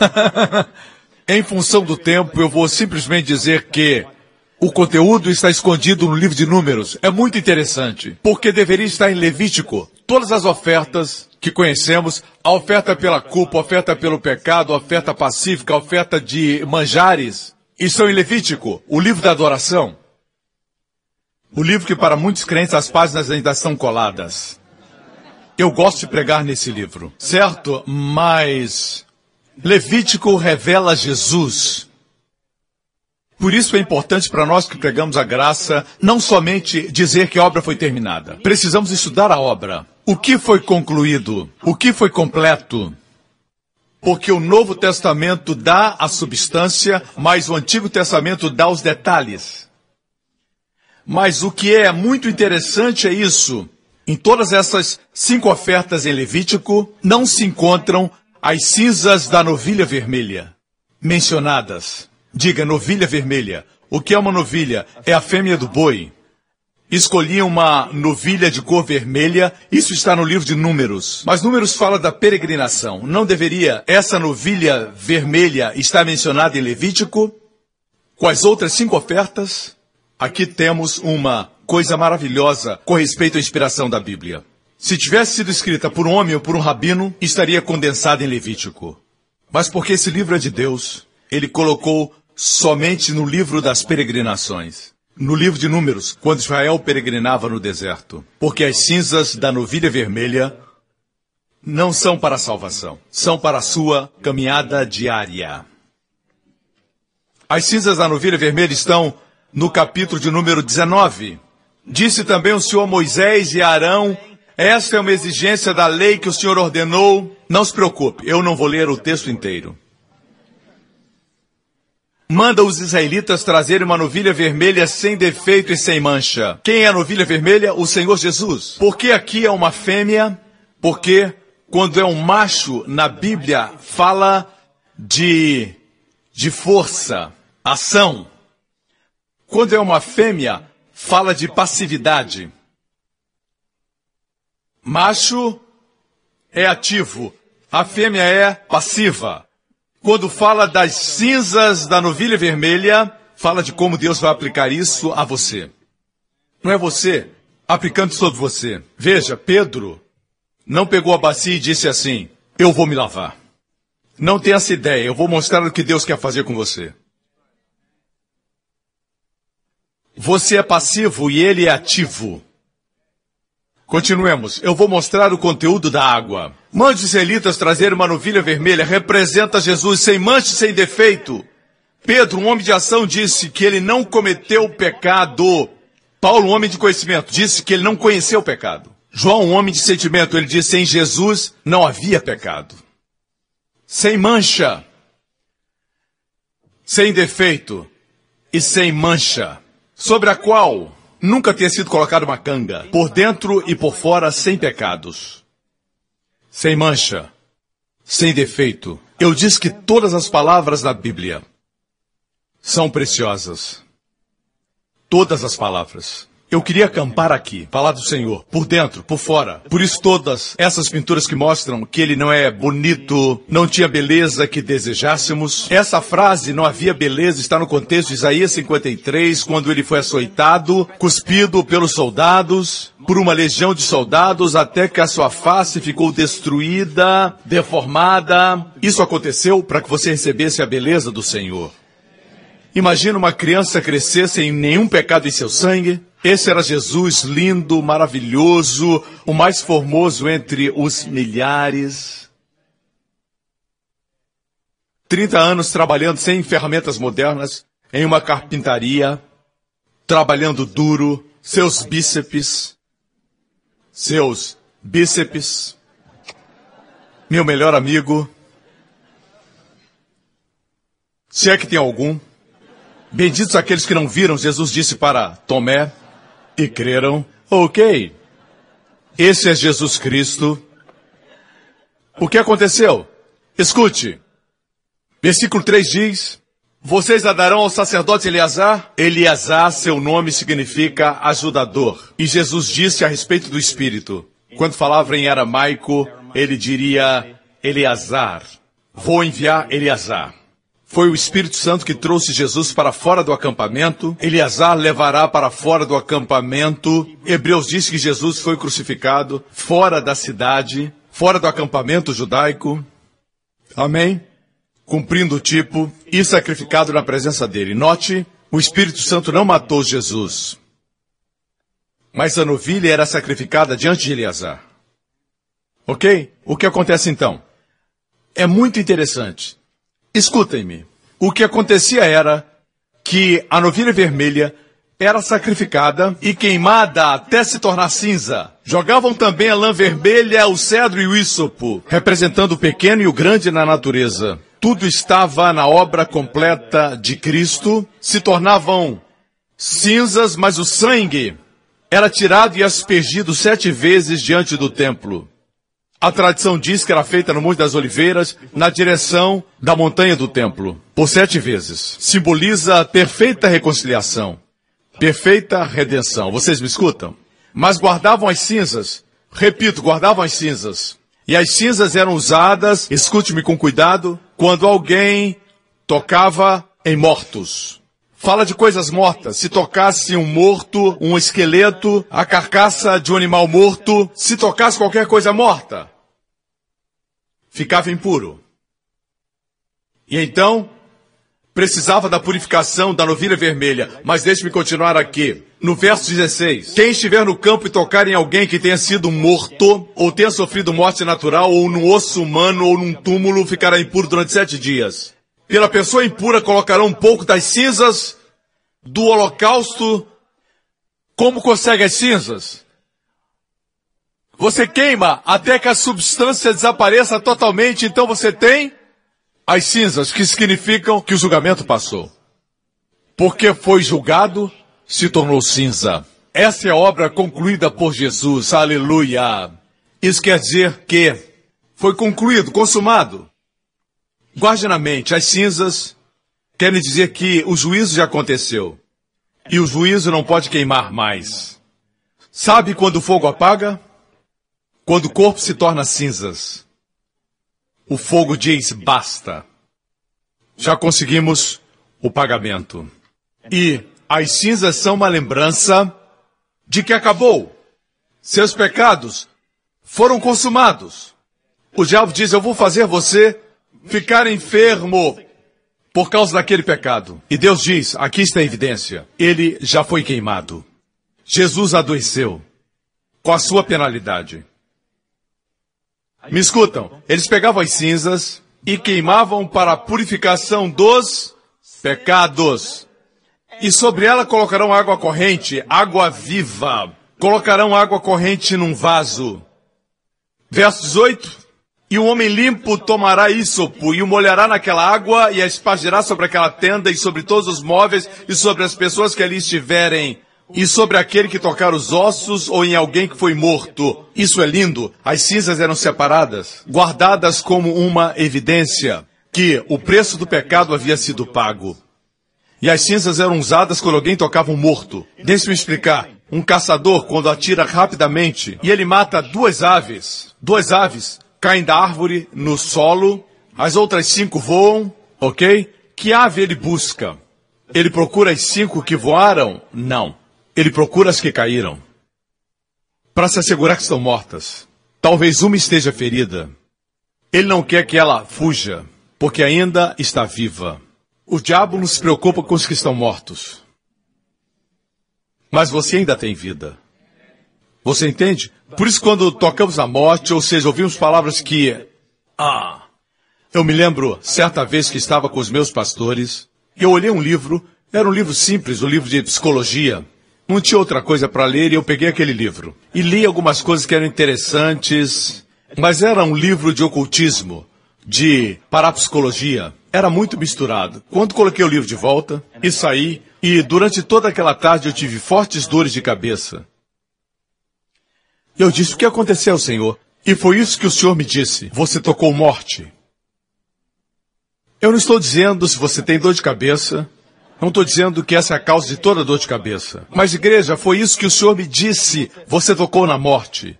<laughs> em função do tempo, eu vou simplesmente dizer que o conteúdo está escondido no livro de Números. É muito interessante, porque deveria estar em Levítico. Todas as ofertas que conhecemos, a oferta pela culpa, a oferta pelo pecado, a oferta pacífica, a oferta de manjares, estão em Levítico, o livro da adoração. O livro que para muitos crentes as páginas ainda estão coladas. Eu gosto de pregar nesse livro, certo? Mas Levítico revela Jesus. Por isso é importante para nós que pregamos a graça não somente dizer que a obra foi terminada. Precisamos estudar a obra. O que foi concluído? O que foi completo? Porque o Novo Testamento dá a substância, mas o Antigo Testamento dá os detalhes. Mas o que é muito interessante é isso. Em todas essas cinco ofertas em Levítico, não se encontram as cinzas da novilha vermelha mencionadas. Diga novilha vermelha. O que é uma novilha? É a fêmea do boi. Escolhi uma novilha de cor vermelha, isso está no livro de Números. Mas Números fala da peregrinação. Não deveria essa novilha vermelha estar mencionada em Levítico? Com as outras cinco ofertas? Aqui temos uma coisa maravilhosa com respeito à inspiração da Bíblia. Se tivesse sido escrita por um homem ou por um rabino, estaria condensada em Levítico. Mas porque esse livro é de Deus, ele colocou somente no livro das peregrinações. No livro de Números, quando Israel peregrinava no deserto. Porque as cinzas da novilha vermelha não são para a salvação, são para a sua caminhada diária. As cinzas da novilha vermelha estão no capítulo de número 19. Disse também o Senhor Moisés e Arão: Esta é uma exigência da lei que o Senhor ordenou. Não se preocupe, eu não vou ler o texto inteiro manda os israelitas trazerem uma novilha vermelha sem defeito e sem mancha. Quem é a novilha vermelha? O Senhor Jesus. Por que aqui é uma fêmea? Porque quando é um macho na Bíblia fala de de força, ação. Quando é uma fêmea, fala de passividade. Macho é ativo, a fêmea é passiva. Quando fala das cinzas da novilha vermelha, fala de como Deus vai aplicar isso a você. Não é você aplicando sobre você. Veja, Pedro não pegou a bacia e disse assim: Eu vou me lavar. Não tenha essa ideia, eu vou mostrar o que Deus quer fazer com você. Você é passivo e ele é ativo. Continuemos. Eu vou mostrar o conteúdo da água. Mande os israelitas trazer uma novilha vermelha. Representa Jesus sem mancha e sem defeito. Pedro, um homem de ação, disse que ele não cometeu pecado. Paulo, um homem de conhecimento, disse que ele não conheceu o pecado. João, um homem de sentimento, ele disse em Jesus não havia pecado. Sem mancha, sem defeito e sem mancha, sobre a qual nunca tinha sido colocada uma canga, por dentro e por fora, sem pecados, sem mancha, sem defeito. Eu disse que todas as palavras da Bíblia são preciosas. Todas as palavras. Eu queria acampar aqui, falar do Senhor, por dentro, por fora. Por isso todas essas pinturas que mostram que ele não é bonito, não tinha beleza que desejássemos. Essa frase, não havia beleza, está no contexto de Isaías 53, quando ele foi açoitado, cuspido pelos soldados, por uma legião de soldados, até que a sua face ficou destruída, deformada. Isso aconteceu para que você recebesse a beleza do Senhor. Imagina uma criança crescer sem nenhum pecado em seu sangue, esse era Jesus lindo, maravilhoso, o mais formoso entre os milhares. 30 anos trabalhando sem ferramentas modernas, em uma carpintaria, trabalhando duro, seus bíceps, seus bíceps, meu melhor amigo, se é que tem algum, benditos aqueles que não viram, Jesus disse para Tomé, e creram. Ok. Esse é Jesus Cristo. O que aconteceu? Escute. Versículo 3 diz: Vocês a darão ao sacerdote Eleazar? Eleazar, seu nome significa ajudador. E Jesus disse a respeito do Espírito. Quando falava em aramaico, ele diria Eleazar. Vou enviar Eleazar. Foi o Espírito Santo que trouxe Jesus para fora do acampamento. Eleazar levará para fora do acampamento. Hebreus diz que Jesus foi crucificado fora da cidade, fora do acampamento judaico. Amém? cumprindo o tipo e sacrificado na presença dele. Note, o Espírito Santo não matou Jesus, mas a novilha era sacrificada diante de Eleazar. Ok? O que acontece então? É muito interessante. Escutem-me. O que acontecia era que a novilha vermelha era sacrificada e queimada até se tornar cinza. Jogavam também a lã vermelha, o cedro e o ísopo, representando o pequeno e o grande na natureza tudo estava na obra completa de Cristo, se tornavam cinzas, mas o sangue era tirado e aspergido sete vezes diante do templo. A tradição diz que era feita no Monte das Oliveiras, na direção da montanha do templo, por sete vezes. Simboliza a perfeita reconciliação, perfeita redenção. Vocês me escutam? Mas guardavam as cinzas. Repito, guardavam as cinzas. E as cinzas eram usadas, escute-me com cuidado, quando alguém tocava em mortos. Fala de coisas mortas. Se tocasse um morto, um esqueleto, a carcaça de um animal morto, se tocasse qualquer coisa morta, ficava impuro. E então, precisava da purificação da novilha vermelha. Mas deixe-me continuar aqui. No verso 16: Quem estiver no campo e tocar em alguém que tenha sido morto, ou tenha sofrido morte natural, ou num osso humano, ou num túmulo, ficará impuro durante sete dias. Pela pessoa impura colocarão um pouco das cinzas do holocausto. Como consegue as cinzas? Você queima até que a substância desapareça totalmente, então você tem as cinzas, que significam que o julgamento passou. Porque foi julgado, se tornou cinza. Essa é a obra concluída por Jesus. Aleluia. Isso quer dizer que foi concluído, consumado. Guarde na mente, as cinzas querem dizer que o juízo já aconteceu. E o juízo não pode queimar mais. Sabe quando o fogo apaga? Quando o corpo se torna cinzas. O fogo diz basta. Já conseguimos o pagamento. E as cinzas são uma lembrança de que acabou. Seus pecados foram consumados. O diabo diz: Eu vou fazer você ficar enfermo por causa daquele pecado. E Deus diz: Aqui está a evidência. Ele já foi queimado. Jesus adoeceu com a sua penalidade. Me escutam. Eles pegavam as cinzas e queimavam para a purificação dos pecados. E sobre ela colocarão água corrente, água viva. Colocarão água corrente num vaso. Verso 18. E o homem limpo tomará ísopo e o molhará naquela água e a espargirá sobre aquela tenda e sobre todos os móveis e sobre as pessoas que ali estiverem e sobre aquele que tocar os ossos ou em alguém que foi morto. Isso é lindo. As cinzas eram separadas, guardadas como uma evidência que o preço do pecado havia sido pago. E as cinzas eram usadas quando alguém tocava um morto. Deixe-me explicar. Um caçador, quando atira rapidamente e ele mata duas aves, duas aves caem da árvore no solo, as outras cinco voam, ok? Que ave ele busca? Ele procura as cinco que voaram? Não. Ele procura as que caíram para se assegurar que estão mortas. Talvez uma esteja ferida. Ele não quer que ela fuja, porque ainda está viva. O diabo não se preocupa com os que estão mortos. Mas você ainda tem vida. Você entende? Por isso, quando tocamos a morte, ou seja, ouvimos palavras que. Ah! Eu me lembro, certa vez que estava com os meus pastores, e eu olhei um livro, era um livro simples, um livro de psicologia. Não tinha outra coisa para ler e eu peguei aquele livro. E li algumas coisas que eram interessantes, mas era um livro de ocultismo, de parapsicologia. Era muito misturado. Quando coloquei o livro de volta e saí, e durante toda aquela tarde eu tive fortes dores de cabeça. Eu disse: O que aconteceu, Senhor? E foi isso que o Senhor me disse: Você tocou morte. Eu não estou dizendo se você tem dor de cabeça, não estou dizendo que essa é a causa de toda dor de cabeça. Mas, igreja, foi isso que o Senhor me disse. Você tocou na morte.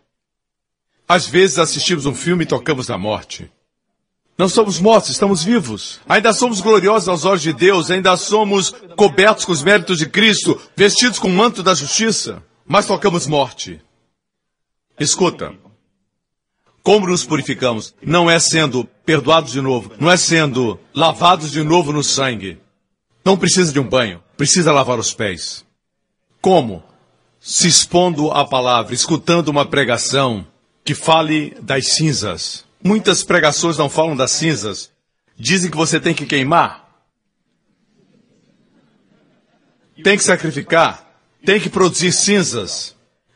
Às vezes assistimos um filme e tocamos na morte. Não somos mortos, estamos vivos. Ainda somos gloriosos aos olhos de Deus, ainda somos cobertos com os méritos de Cristo, vestidos com o manto da justiça. Mas tocamos morte. Escuta. Como nos purificamos? Não é sendo perdoados de novo, não é sendo lavados de novo no sangue. Não precisa de um banho, precisa lavar os pés. Como? Se expondo à palavra, escutando uma pregação que fale das cinzas. Muitas pregações não falam das cinzas. Dizem que você tem que queimar. Tem que sacrificar. Tem que produzir cinzas.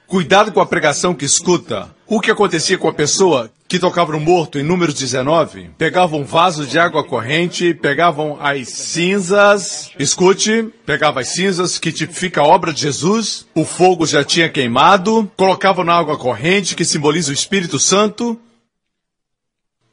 Cuidado com a pregação que escuta. O que acontecia com a pessoa que tocava no morto em número 19? Pegavam um vaso de água corrente, pegavam as cinzas, escute, pegava as cinzas que tipifica a obra de Jesus, o fogo já tinha queimado, colocavam na água corrente que simboliza o Espírito Santo.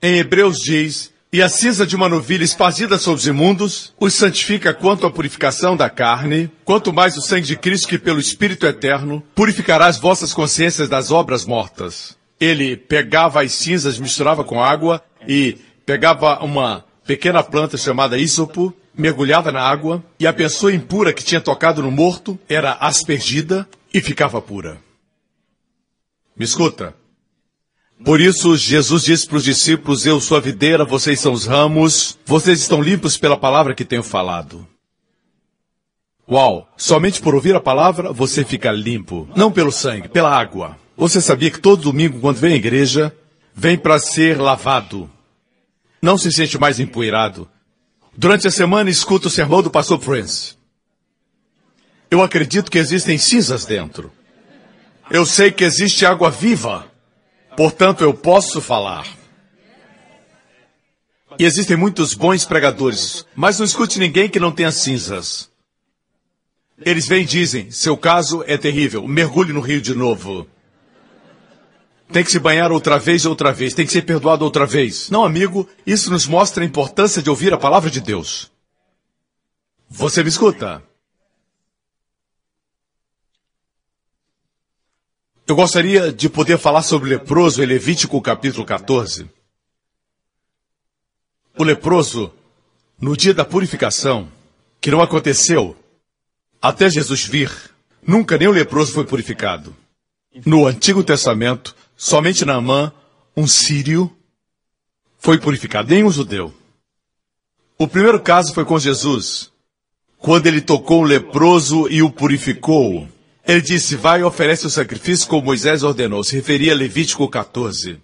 Em Hebreus diz, e a cinza de uma novilha espazida sobre os imundos os santifica quanto à purificação da carne, quanto mais o sangue de Cristo que pelo Espírito eterno purificará as vossas consciências das obras mortas. Ele pegava as cinzas, misturava com água e pegava uma pequena planta chamada ísopo, mergulhava na água e a pessoa impura que tinha tocado no morto era aspergida e ficava pura. Me escuta. Por isso, Jesus disse para os discípulos: Eu sou a videira, vocês são os ramos, vocês estão limpos pela palavra que tenho falado. Uau! Somente por ouvir a palavra você fica limpo. Não pelo sangue, pela água. Você sabia que todo domingo, quando vem à igreja, vem para ser lavado. Não se sente mais empoeirado. Durante a semana, escuta o sermão do pastor Prince. Eu acredito que existem cinzas dentro. Eu sei que existe água viva Portanto, eu posso falar. E existem muitos bons pregadores, mas não escute ninguém que não tenha cinzas. Eles vêm e dizem: seu caso é terrível, mergulhe no rio de novo. Tem que se banhar outra vez, outra vez, tem que ser perdoado outra vez. Não, amigo, isso nos mostra a importância de ouvir a palavra de Deus. Você me escuta? Eu gostaria de poder falar sobre o leproso em Levítico capítulo 14. O leproso, no dia da purificação, que não aconteceu até Jesus vir, nunca nem o leproso foi purificado. No Antigo Testamento, somente Naamã, um sírio, foi purificado, nem um judeu. O primeiro caso foi com Jesus, quando ele tocou um leproso e o purificou. Ele disse, vai e oferece o sacrifício como Moisés ordenou. Se referia a Levítico 14.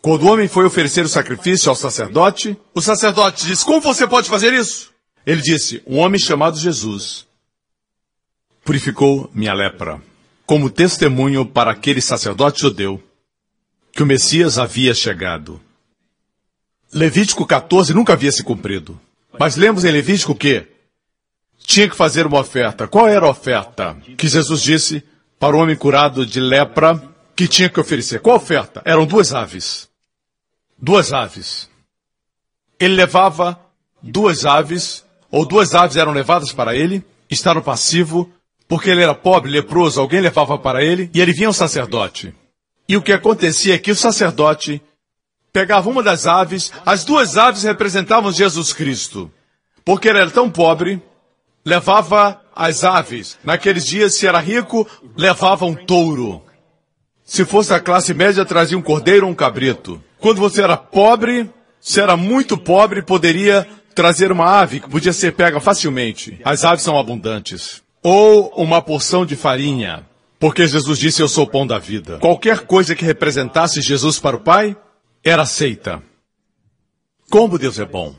Quando o homem foi oferecer o sacrifício ao sacerdote, o sacerdote disse, como você pode fazer isso? Ele disse, um homem chamado Jesus purificou minha lepra, como testemunho para aquele sacerdote judeu que o Messias havia chegado. Levítico 14 nunca havia se cumprido. Mas lemos em Levítico que tinha que fazer uma oferta. Qual era a oferta que Jesus disse para o homem curado de lepra que tinha que oferecer? Qual oferta? Eram duas aves. Duas aves. Ele levava duas aves, ou duas aves eram levadas para ele, está no passivo, porque ele era pobre, leproso, alguém levava para ele, e ele vinha ao sacerdote. E o que acontecia é que o sacerdote pegava uma das aves, as duas aves representavam Jesus Cristo. Porque ele era tão pobre levava as aves. Naqueles dias, se era rico, levava um touro. Se fosse a classe média, trazia um cordeiro ou um cabrito. Quando você era pobre, se era muito pobre, poderia trazer uma ave que podia ser pega facilmente. As aves são abundantes. Ou uma porção de farinha. Porque Jesus disse, eu sou o pão da vida. Qualquer coisa que representasse Jesus para o Pai, era aceita. Como Deus é bom.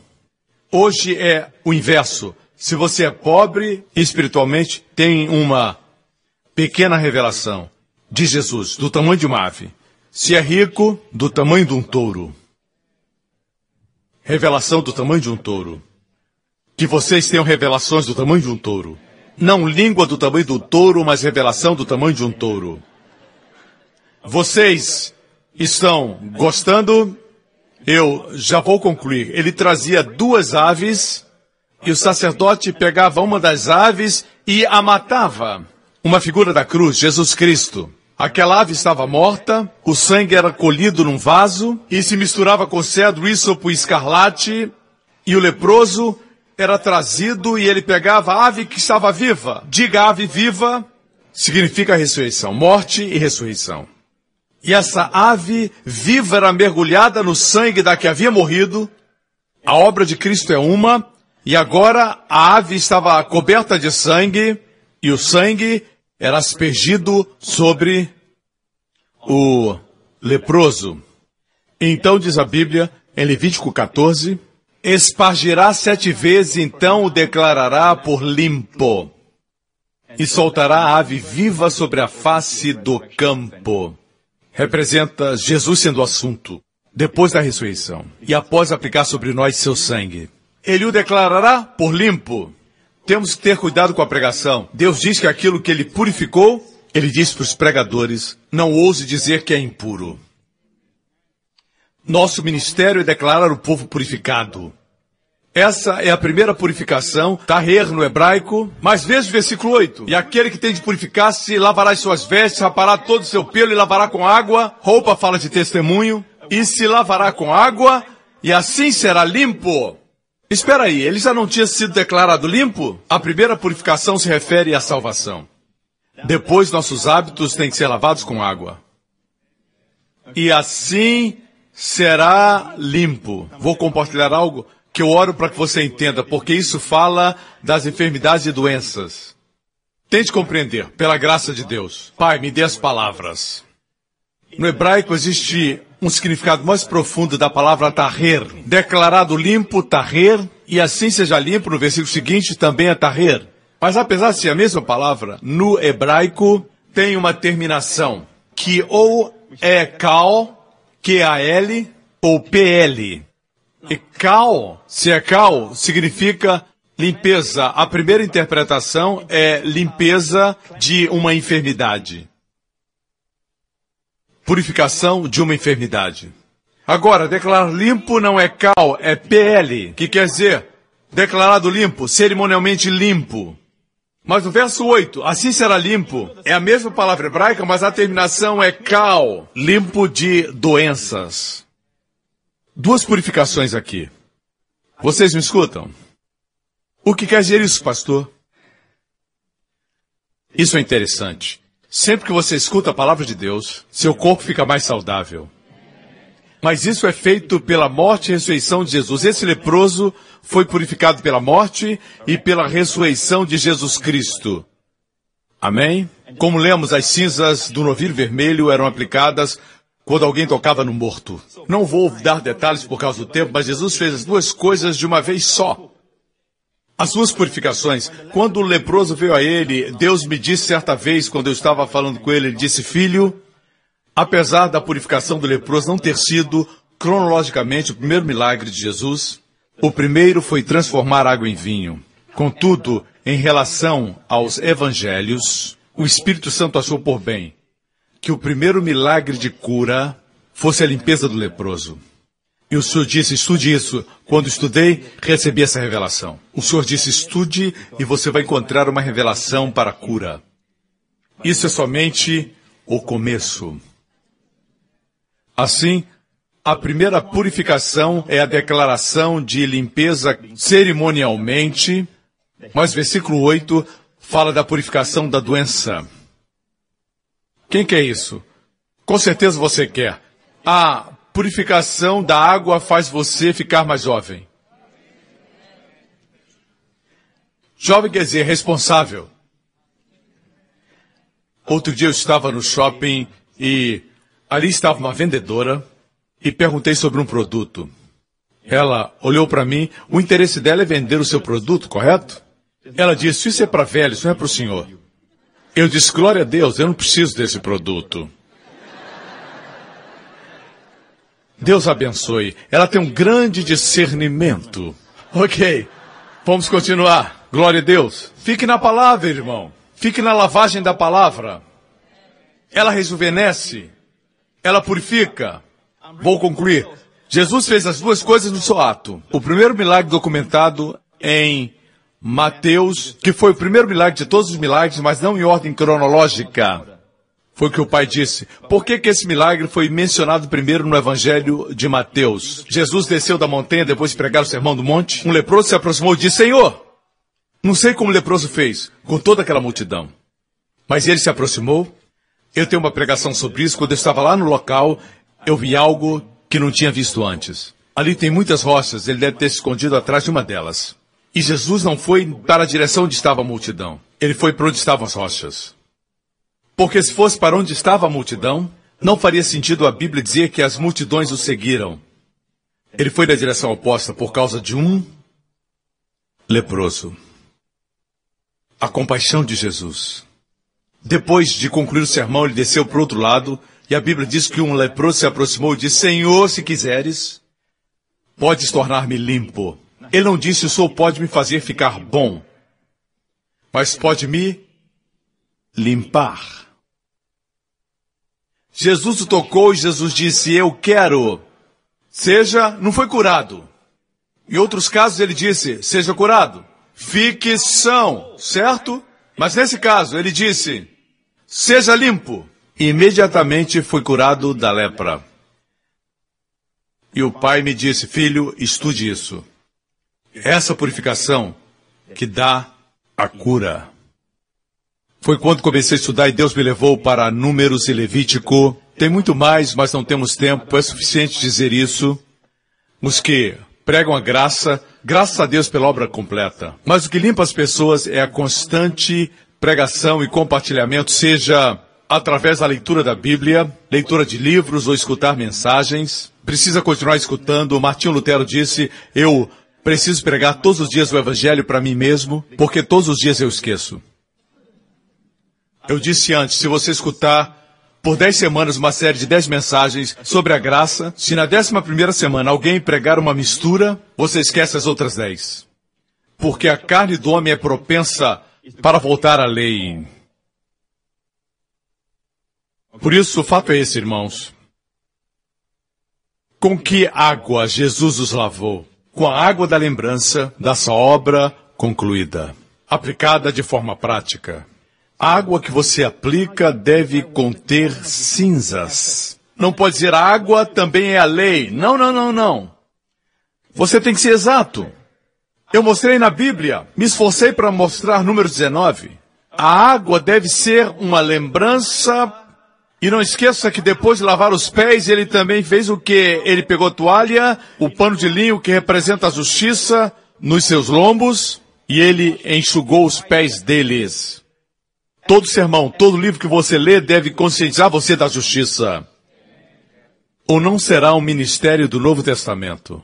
Hoje é o inverso. Se você é pobre espiritualmente, tem uma pequena revelação de Jesus, do tamanho de uma ave. Se é rico, do tamanho de um touro. Revelação do tamanho de um touro. Que vocês tenham revelações do tamanho de um touro. Não língua do tamanho do touro, mas revelação do tamanho de um touro. Vocês estão gostando Eu já vou concluir. Ele trazia duas aves e o sacerdote pegava uma das aves e a matava. Uma figura da cruz, Jesus Cristo. Aquela ave estava morta, o sangue era colhido num vaso e se misturava com cedro, ísopo e escarlate, e o leproso era trazido e ele pegava a ave que estava viva. Diga ave viva significa ressurreição, morte e ressurreição. E essa ave viva era mergulhada no sangue da que havia morrido. A obra de Cristo é uma, e agora a ave estava coberta de sangue, e o sangue era aspergido sobre o leproso. Então diz a Bíblia, em Levítico 14, espargirá sete vezes, então o declarará por limpo, e soltará a ave viva sobre a face do campo. Representa Jesus sendo o assunto, depois da ressurreição, e após aplicar sobre nós seu sangue. Ele o declarará por limpo. Temos que ter cuidado com a pregação. Deus diz que aquilo que ele purificou, ele diz para os pregadores, não ouse dizer que é impuro. Nosso ministério é declarar o povo purificado. Essa é a primeira purificação, taher no hebraico, mas veja o versículo 8. E aquele que tem de purificar-se lavará as suas vestes, rapará todo o seu pelo e lavará com água. Roupa fala de testemunho. E se lavará com água, e assim será limpo. Espera aí, ele já não tinha sido declarado limpo? A primeira purificação se refere à salvação. Depois, nossos hábitos têm que ser lavados com água. E assim será limpo. Vou compartilhar algo que eu oro para que você entenda, porque isso fala das enfermidades e doenças. Tente compreender, pela graça de Deus. Pai, me dê as palavras. No hebraico existe um significado mais profundo da palavra taher. Declarado limpo, taher, e assim seja limpo, no versículo seguinte também é taher. Mas apesar de ser a mesma palavra, no hebraico tem uma terminação, que ou é kal, Q-A-L, ou P-L. E kal, se é kal, significa limpeza. A primeira interpretação é limpeza de uma enfermidade purificação de uma enfermidade. Agora, declarar limpo não é cal, é PL, que quer dizer declarado limpo, cerimonialmente limpo. Mas no verso 8, assim será limpo, é a mesma palavra hebraica, mas a terminação é cal, limpo de doenças. Duas purificações aqui. Vocês me escutam? O que quer dizer isso, pastor? Isso é interessante. Sempre que você escuta a palavra de Deus, seu corpo fica mais saudável. Mas isso é feito pela morte e ressurreição de Jesus. Esse leproso foi purificado pela morte e pela ressurreição de Jesus Cristo. Amém? Como lemos, as cinzas do novilho vermelho eram aplicadas quando alguém tocava no morto. Não vou dar detalhes por causa do tempo, mas Jesus fez as duas coisas de uma vez só. As suas purificações. Quando o leproso veio a ele, Deus me disse certa vez, quando eu estava falando com ele, ele disse, filho, apesar da purificação do leproso não ter sido cronologicamente o primeiro milagre de Jesus, o primeiro foi transformar água em vinho. Contudo, em relação aos evangelhos, o Espírito Santo achou por bem que o primeiro milagre de cura fosse a limpeza do leproso. E o Senhor disse, estude isso. Quando estudei, recebi essa revelação. O Senhor disse, estude e você vai encontrar uma revelação para a cura. Isso é somente o começo. Assim, a primeira purificação é a declaração de limpeza cerimonialmente, mas versículo 8 fala da purificação da doença. Quem quer isso? Com certeza você quer. A purificação da água faz você ficar mais jovem. Jovem quer dizer responsável. Outro dia eu estava no shopping e ali estava uma vendedora e perguntei sobre um produto. Ela olhou para mim, o interesse dela é vender o seu produto, correto? Ela disse, isso é para velhos, não é para o senhor. Eu disse, glória a Deus, eu não preciso desse produto. Deus abençoe. Ela tem um grande discernimento. Ok, vamos continuar. Glória a Deus. Fique na palavra, irmão. Fique na lavagem da palavra. Ela rejuvenesce. Ela purifica. Vou concluir. Jesus fez as duas coisas no seu ato. O primeiro milagre documentado em Mateus, que foi o primeiro milagre de todos os milagres, mas não em ordem cronológica. Foi o que o pai disse. Por que, que esse milagre foi mencionado primeiro no Evangelho de Mateus? Jesus desceu da montanha depois de pregar o sermão do monte. Um leproso se aproximou e disse: Senhor, não sei como o leproso fez, com toda aquela multidão. Mas ele se aproximou. Eu tenho uma pregação sobre isso. Quando eu estava lá no local, eu vi algo que não tinha visto antes. Ali tem muitas rochas, ele deve ter se escondido atrás de uma delas. E Jesus não foi para a direção onde estava a multidão. Ele foi para onde estavam as rochas. Porque se fosse para onde estava a multidão, não faria sentido a Bíblia dizer que as multidões o seguiram. Ele foi na direção oposta por causa de um leproso. A compaixão de Jesus. Depois de concluir o sermão, ele desceu para o outro lado e a Bíblia diz que um leproso se aproximou e disse: Senhor, se quiseres, podes tornar-me limpo. Ele não disse: O Senhor pode me fazer ficar bom, mas pode me limpar. Jesus o tocou e Jesus disse: Eu quero. Seja, não foi curado. Em outros casos ele disse: Seja curado. Fique são, certo? Mas nesse caso ele disse: Seja limpo imediatamente foi curado da lepra. E o pai me disse: Filho, estude isso. Essa purificação que dá a cura. Foi quando comecei a estudar e Deus me levou para Números e Levítico. Tem muito mais, mas não temos tempo. É suficiente dizer isso. Os que pregam a graça, graças a Deus pela obra completa. Mas o que limpa as pessoas é a constante pregação e compartilhamento, seja através da leitura da Bíblia, leitura de livros ou escutar mensagens. Precisa continuar escutando. Martinho Lutero disse: Eu preciso pregar todos os dias o Evangelho para mim mesmo, porque todos os dias eu esqueço. Eu disse antes: se você escutar por dez semanas uma série de dez mensagens sobre a graça, se na décima primeira semana alguém pregar uma mistura, você esquece as outras dez. Porque a carne do homem é propensa para voltar à lei. Por isso, o fato é esse, irmãos. Com que água Jesus os lavou? Com a água da lembrança dessa obra concluída, aplicada de forma prática. A água que você aplica deve conter cinzas. Não pode dizer a água também é a lei. Não, não, não, não. Você tem que ser exato. Eu mostrei na Bíblia, me esforcei para mostrar número 19. A água deve ser uma lembrança e não esqueça que depois de lavar os pés, ele também fez o que? Ele pegou a toalha, o pano de linho que representa a justiça, nos seus lombos, e ele enxugou os pés deles. Todo sermão, todo livro que você lê deve conscientizar você da justiça. Ou não será um ministério do Novo Testamento.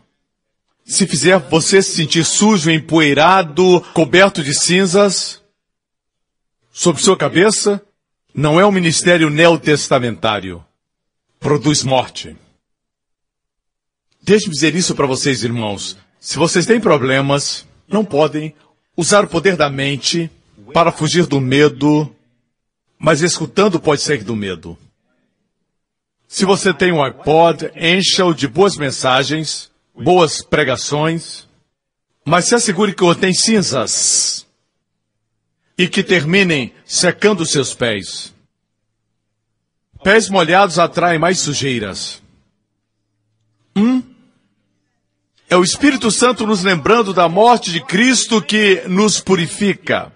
Se fizer você se sentir sujo, empoeirado, coberto de cinzas sobre sua cabeça, não é um ministério neotestamentário. Produz morte. Deixe-me dizer isso para vocês, irmãos. Se vocês têm problemas, não podem usar o poder da mente para fugir do medo, mas escutando pode sair do medo. Se você tem um iPod, encha-o de boas mensagens, boas pregações, mas se assegure que tem cinzas e que terminem secando seus pés. Pés molhados atraem mais sujeiras. Hum? É o Espírito Santo nos lembrando da morte de Cristo que nos purifica.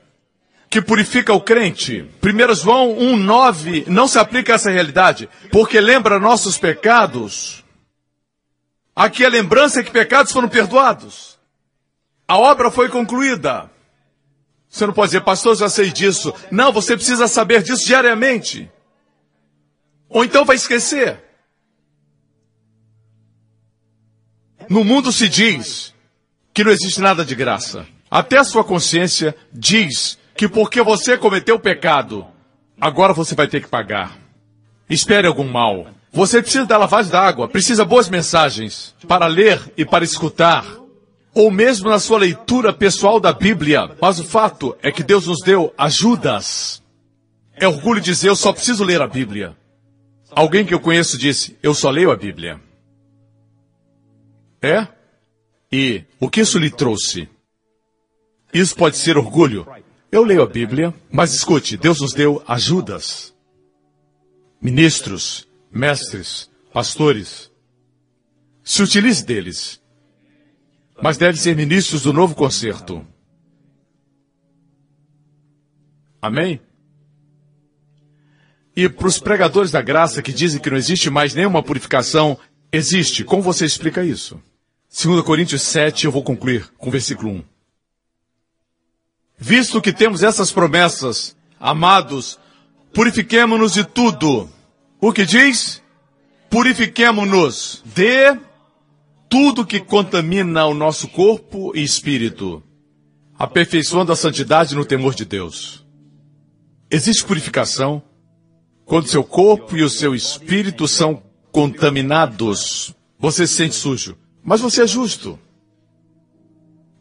Que purifica o crente. 1 João 1,9 não se aplica a essa realidade, porque lembra nossos pecados. Aqui a lembrança é que pecados foram perdoados. A obra foi concluída. Você não pode dizer, pastor, já sei disso. Não, você precisa saber disso diariamente. Ou então vai esquecer. No mundo se diz que não existe nada de graça. Até a sua consciência diz que porque você cometeu pecado, agora você vai ter que pagar. Espere algum mal. Você precisa da lavagem da água, precisa boas mensagens para ler e para escutar ou mesmo na sua leitura pessoal da Bíblia. Mas o fato é que Deus nos deu ajudas. É orgulho dizer, eu só preciso ler a Bíblia. Alguém que eu conheço disse, eu só leio a Bíblia. É? E o que isso lhe trouxe? Isso pode ser orgulho. Eu leio a Bíblia, mas escute, Deus nos deu ajudas. Ministros, mestres, pastores. Se utilize deles. Mas deve ser ministros do novo concerto. Amém? E para os pregadores da graça que dizem que não existe mais nenhuma purificação, existe. Como você explica isso? 2 Coríntios 7, eu vou concluir com o versículo 1. Visto que temos essas promessas, amados, purifiquemo-nos de tudo. O que diz? Purifiquemo-nos de tudo que contamina o nosso corpo e espírito, aperfeiçoando a santidade no temor de Deus. Existe purificação quando seu corpo e o seu espírito são contaminados. Você se sente sujo, mas você é justo.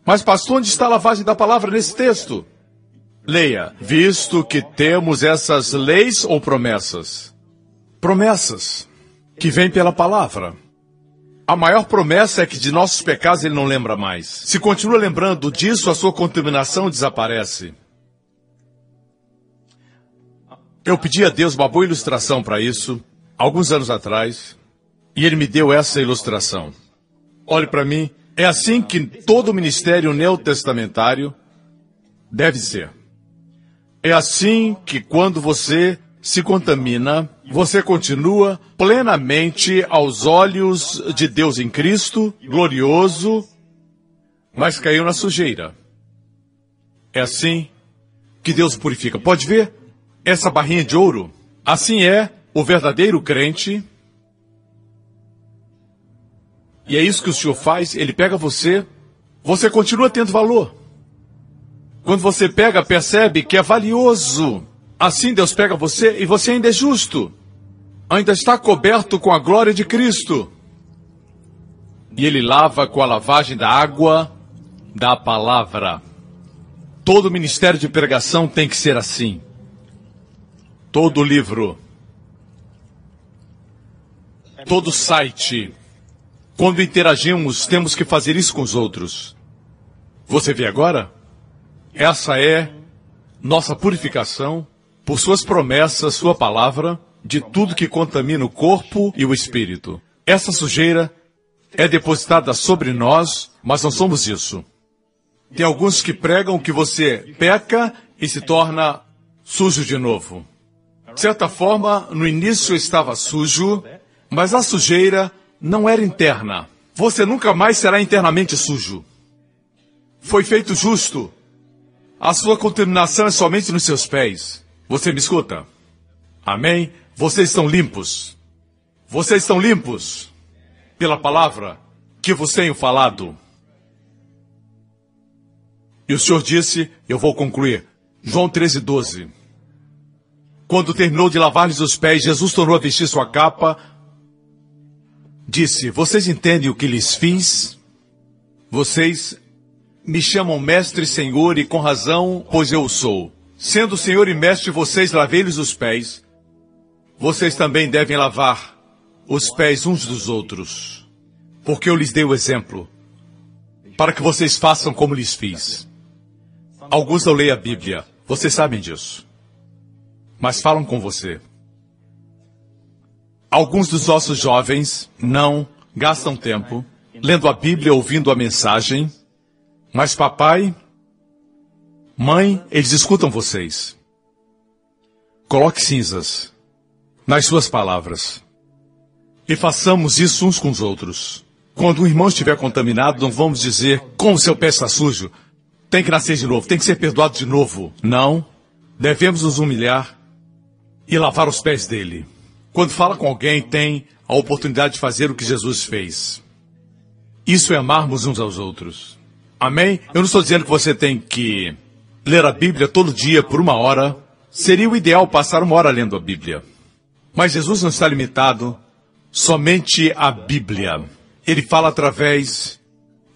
Mas, pastor, onde está a lavagem da palavra nesse texto? Leia, visto que temos essas leis ou promessas? Promessas que vêm pela palavra. A maior promessa é que de nossos pecados ele não lembra mais. Se continua lembrando disso, a sua contaminação desaparece. Eu pedi a Deus uma boa ilustração para isso, alguns anos atrás, e ele me deu essa ilustração. Olhe para mim, é assim que todo ministério neotestamentário deve ser. É assim que quando você se contamina, você continua plenamente aos olhos de Deus em Cristo, glorioso, mas caiu na sujeira. É assim que Deus purifica. Pode ver essa barrinha de ouro? Assim é o verdadeiro crente. E é isso que o Senhor faz, ele pega você, você continua tendo valor. Quando você pega, percebe que é valioso. Assim Deus pega você e você ainda é justo. Ainda está coberto com a glória de Cristo. E ele lava com a lavagem da água da palavra. Todo ministério de pregação tem que ser assim. Todo livro, todo site, quando interagimos, temos que fazer isso com os outros. Você vê agora? Essa é nossa purificação por suas promessas, sua palavra, de tudo que contamina o corpo e o espírito. Essa sujeira é depositada sobre nós, mas não somos isso. Tem alguns que pregam que você peca e se torna sujo de novo. De certa forma, no início estava sujo, mas a sujeira não era interna. Você nunca mais será internamente sujo. Foi feito justo. A sua contaminação é somente nos seus pés. Você me escuta? Amém? Vocês estão limpos. Vocês estão limpos pela palavra que vos tenho falado. E o Senhor disse, eu vou concluir, João 13, 12. Quando terminou de lavar-lhes os pés, Jesus tornou a vestir sua capa. Disse: Vocês entendem o que lhes fiz? Vocês me chamam mestre senhor, e com razão, pois eu sou. Sendo senhor e mestre, vocês lavei-lhes os pés. Vocês também devem lavar os pés uns dos outros. Porque eu lhes dei o exemplo, para que vocês façam como lhes fiz. Alguns não leem a Bíblia, vocês sabem disso mas falam com você. Alguns dos nossos jovens não gastam tempo lendo a Bíblia, ouvindo a mensagem, mas papai, mãe, eles escutam vocês. Coloque cinzas nas suas palavras e façamos isso uns com os outros. Quando um irmão estiver contaminado, não vamos dizer como seu pé está sujo, tem que nascer de novo, tem que ser perdoado de novo. Não, devemos nos humilhar e lavar os pés dele. Quando fala com alguém, tem a oportunidade de fazer o que Jesus fez. Isso é amarmos uns aos outros. Amém? Eu não estou dizendo que você tem que ler a Bíblia todo dia por uma hora. Seria o ideal passar uma hora lendo a Bíblia. Mas Jesus não está limitado somente à Bíblia. Ele fala através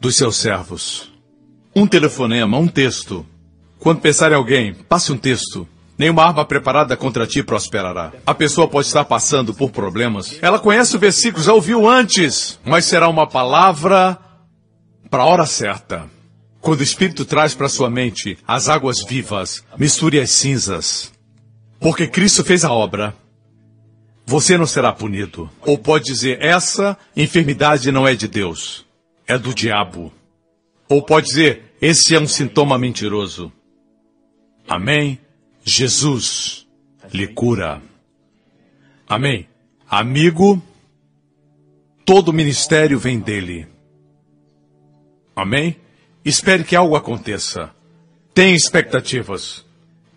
dos seus servos. Um telefonema, um texto. Quando pensar em alguém, passe um texto. Nenhuma arma preparada contra ti prosperará. A pessoa pode estar passando por problemas. Ela conhece o versículo, já ouviu antes, mas será uma palavra para a hora certa. Quando o Espírito traz para sua mente as águas vivas, misture as cinzas. Porque Cristo fez a obra. Você não será punido. Ou pode dizer, essa enfermidade não é de Deus, é do diabo. Ou pode dizer, esse é um sintoma mentiroso. Amém? Jesus lhe cura. Amém? Amigo, todo ministério vem dele. Amém? Espere que algo aconteça. Tenha expectativas.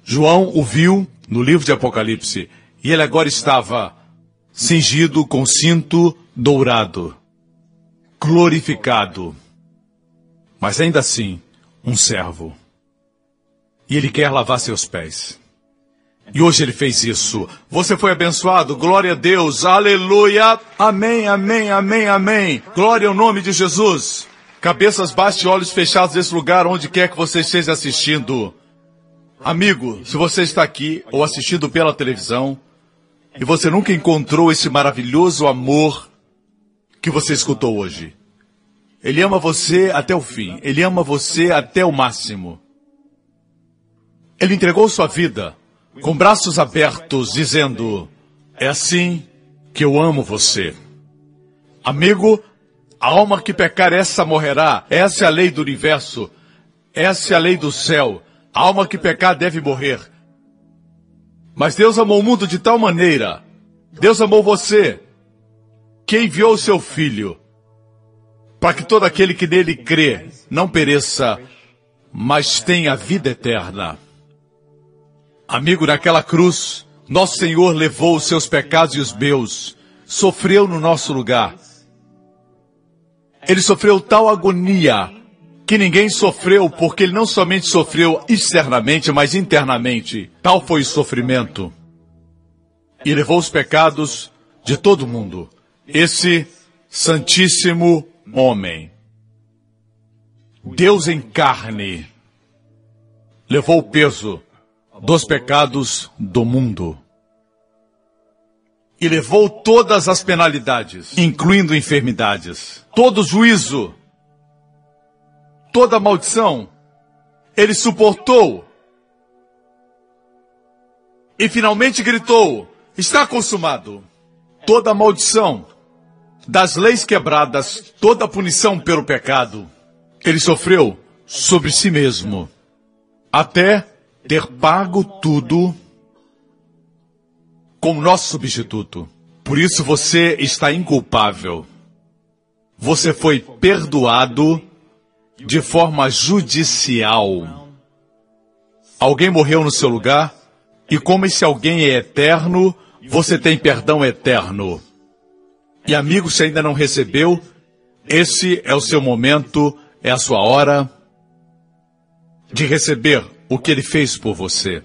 João o viu no livro de Apocalipse e ele agora estava cingido com cinto dourado, glorificado, mas ainda assim um servo. E ele quer lavar seus pés. E hoje ele fez isso. Você foi abençoado. Glória a Deus. Aleluia. Amém, amém, amém, amém. Glória ao nome de Jesus. Cabeças baixas e olhos fechados nesse lugar, onde quer que você esteja assistindo. Amigo, se você está aqui ou assistindo pela televisão e você nunca encontrou esse maravilhoso amor que você escutou hoje, ele ama você até o fim, ele ama você até o máximo. Ele entregou sua vida com braços abertos, dizendo: É assim que eu amo você. Amigo, a alma que pecar, essa morrerá. Essa é a lei do universo. Essa é a lei do céu. A alma que pecar deve morrer. Mas Deus amou o mundo de tal maneira, Deus amou você, que enviou o seu Filho, para que todo aquele que nele crê não pereça, mas tenha vida eterna. Amigo, naquela cruz, nosso Senhor levou os seus pecados e os meus, sofreu no nosso lugar. Ele sofreu tal agonia que ninguém sofreu, porque ele não somente sofreu externamente, mas internamente. Tal foi o sofrimento. E levou os pecados de todo mundo. Esse Santíssimo Homem. Deus em carne. Levou o peso dos pecados do mundo. E levou todas as penalidades, incluindo enfermidades, todo juízo, toda maldição, ele suportou. E finalmente gritou: Está consumado. Toda maldição, das leis quebradas, toda punição pelo pecado, ele sofreu sobre si mesmo, até ter pago tudo como nosso substituto. Por isso você está inculpável. Você foi perdoado de forma judicial. Alguém morreu no seu lugar, e como esse alguém é eterno, você tem perdão eterno. E amigo, se ainda não recebeu, esse é o seu momento, é a sua hora de receber o que ele fez por você.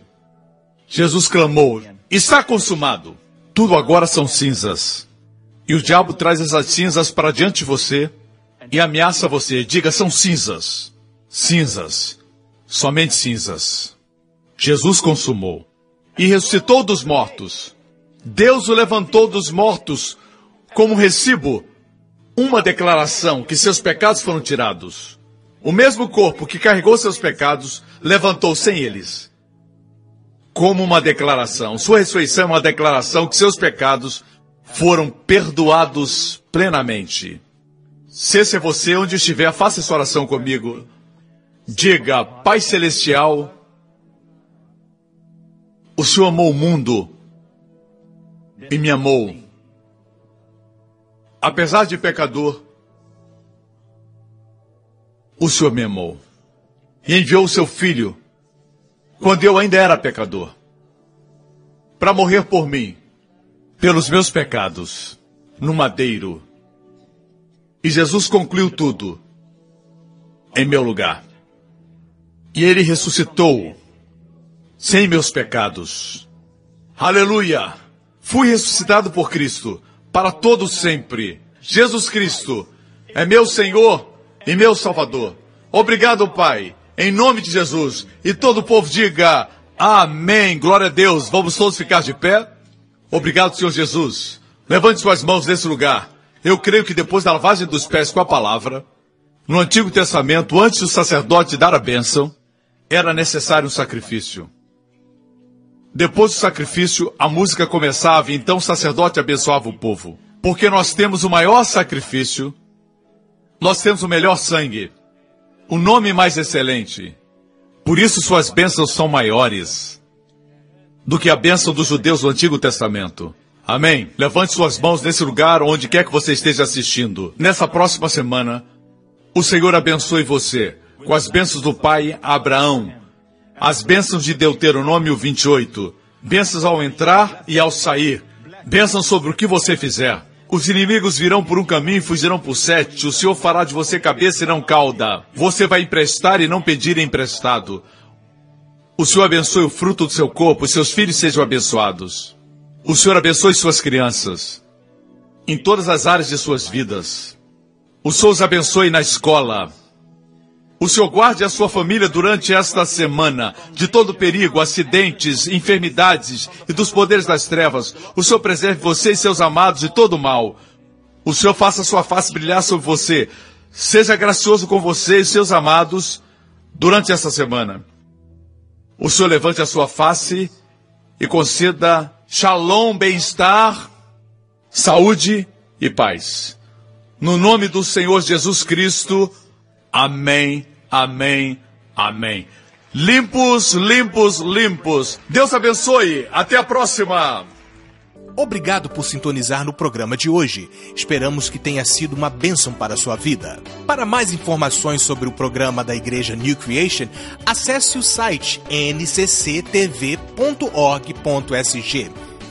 Jesus clamou: Está consumado. Tudo agora são cinzas. E o diabo traz essas cinzas para diante de você e ameaça você. Diga: são cinzas. Cinzas. Somente cinzas. Jesus consumou e ressuscitou dos mortos. Deus o levantou dos mortos como recibo, uma declaração que seus pecados foram tirados. O mesmo corpo que carregou seus pecados levantou sem eles. Como uma declaração. Sua ressurreição é uma declaração que seus pecados foram perdoados plenamente. Se esse é você, onde estiver, faça essa oração comigo. Diga, Pai Celestial, o Senhor amou o mundo e me amou. Apesar de pecador, o Senhor me amou e enviou o seu filho quando eu ainda era pecador para morrer por mim, pelos meus pecados, no madeiro. E Jesus concluiu tudo em meu lugar. E ele ressuscitou sem meus pecados. Aleluia! Fui ressuscitado por Cristo para todo sempre. Jesus Cristo é meu Senhor e meu Salvador. Obrigado, Pai, em nome de Jesus. E todo o povo diga Amém. Glória a Deus. Vamos todos ficar de pé? Obrigado, Senhor Jesus. Levante suas mãos nesse lugar. Eu creio que depois da lavagem dos pés com a palavra, no Antigo Testamento, antes do sacerdote dar a bênção, era necessário um sacrifício. Depois do sacrifício, a música começava e então o sacerdote abençoava o povo. Porque nós temos o maior sacrifício, nós temos o melhor sangue, o nome mais excelente. Por isso suas bênçãos são maiores do que a bênção dos judeus do Antigo Testamento. Amém. Levante suas mãos nesse lugar, onde quer que você esteja assistindo. Nessa próxima semana, o Senhor abençoe você com as bênçãos do Pai Abraão, as bênçãos de Deuteronômio 28, bênçãos ao entrar e ao sair, bênçãos sobre o que você fizer. Os inimigos virão por um caminho e fugirão por sete. O Senhor fará de você cabeça e não cauda. Você vai emprestar e não pedir emprestado. O Senhor abençoe o fruto do seu corpo, seus filhos sejam abençoados. O Senhor abençoe suas crianças em todas as áreas de suas vidas. O Senhor os abençoe na escola. O Senhor guarde a sua família durante esta semana de todo perigo, acidentes, enfermidades e dos poderes das trevas. O Senhor preserve você e seus amados de todo mal. O Senhor faça sua face brilhar sobre você. Seja gracioso com você e seus amados durante esta semana. O Senhor levante a sua face e conceda shalom, bem-estar, saúde e paz. No nome do Senhor Jesus Cristo, amém, amém, amém. Limpos, limpos, limpos. Deus abençoe. Até a próxima. Obrigado por sintonizar no programa de hoje. Esperamos que tenha sido uma bênção para a sua vida. Para mais informações sobre o programa da Igreja New Creation, acesse o site ncctv.org.sg.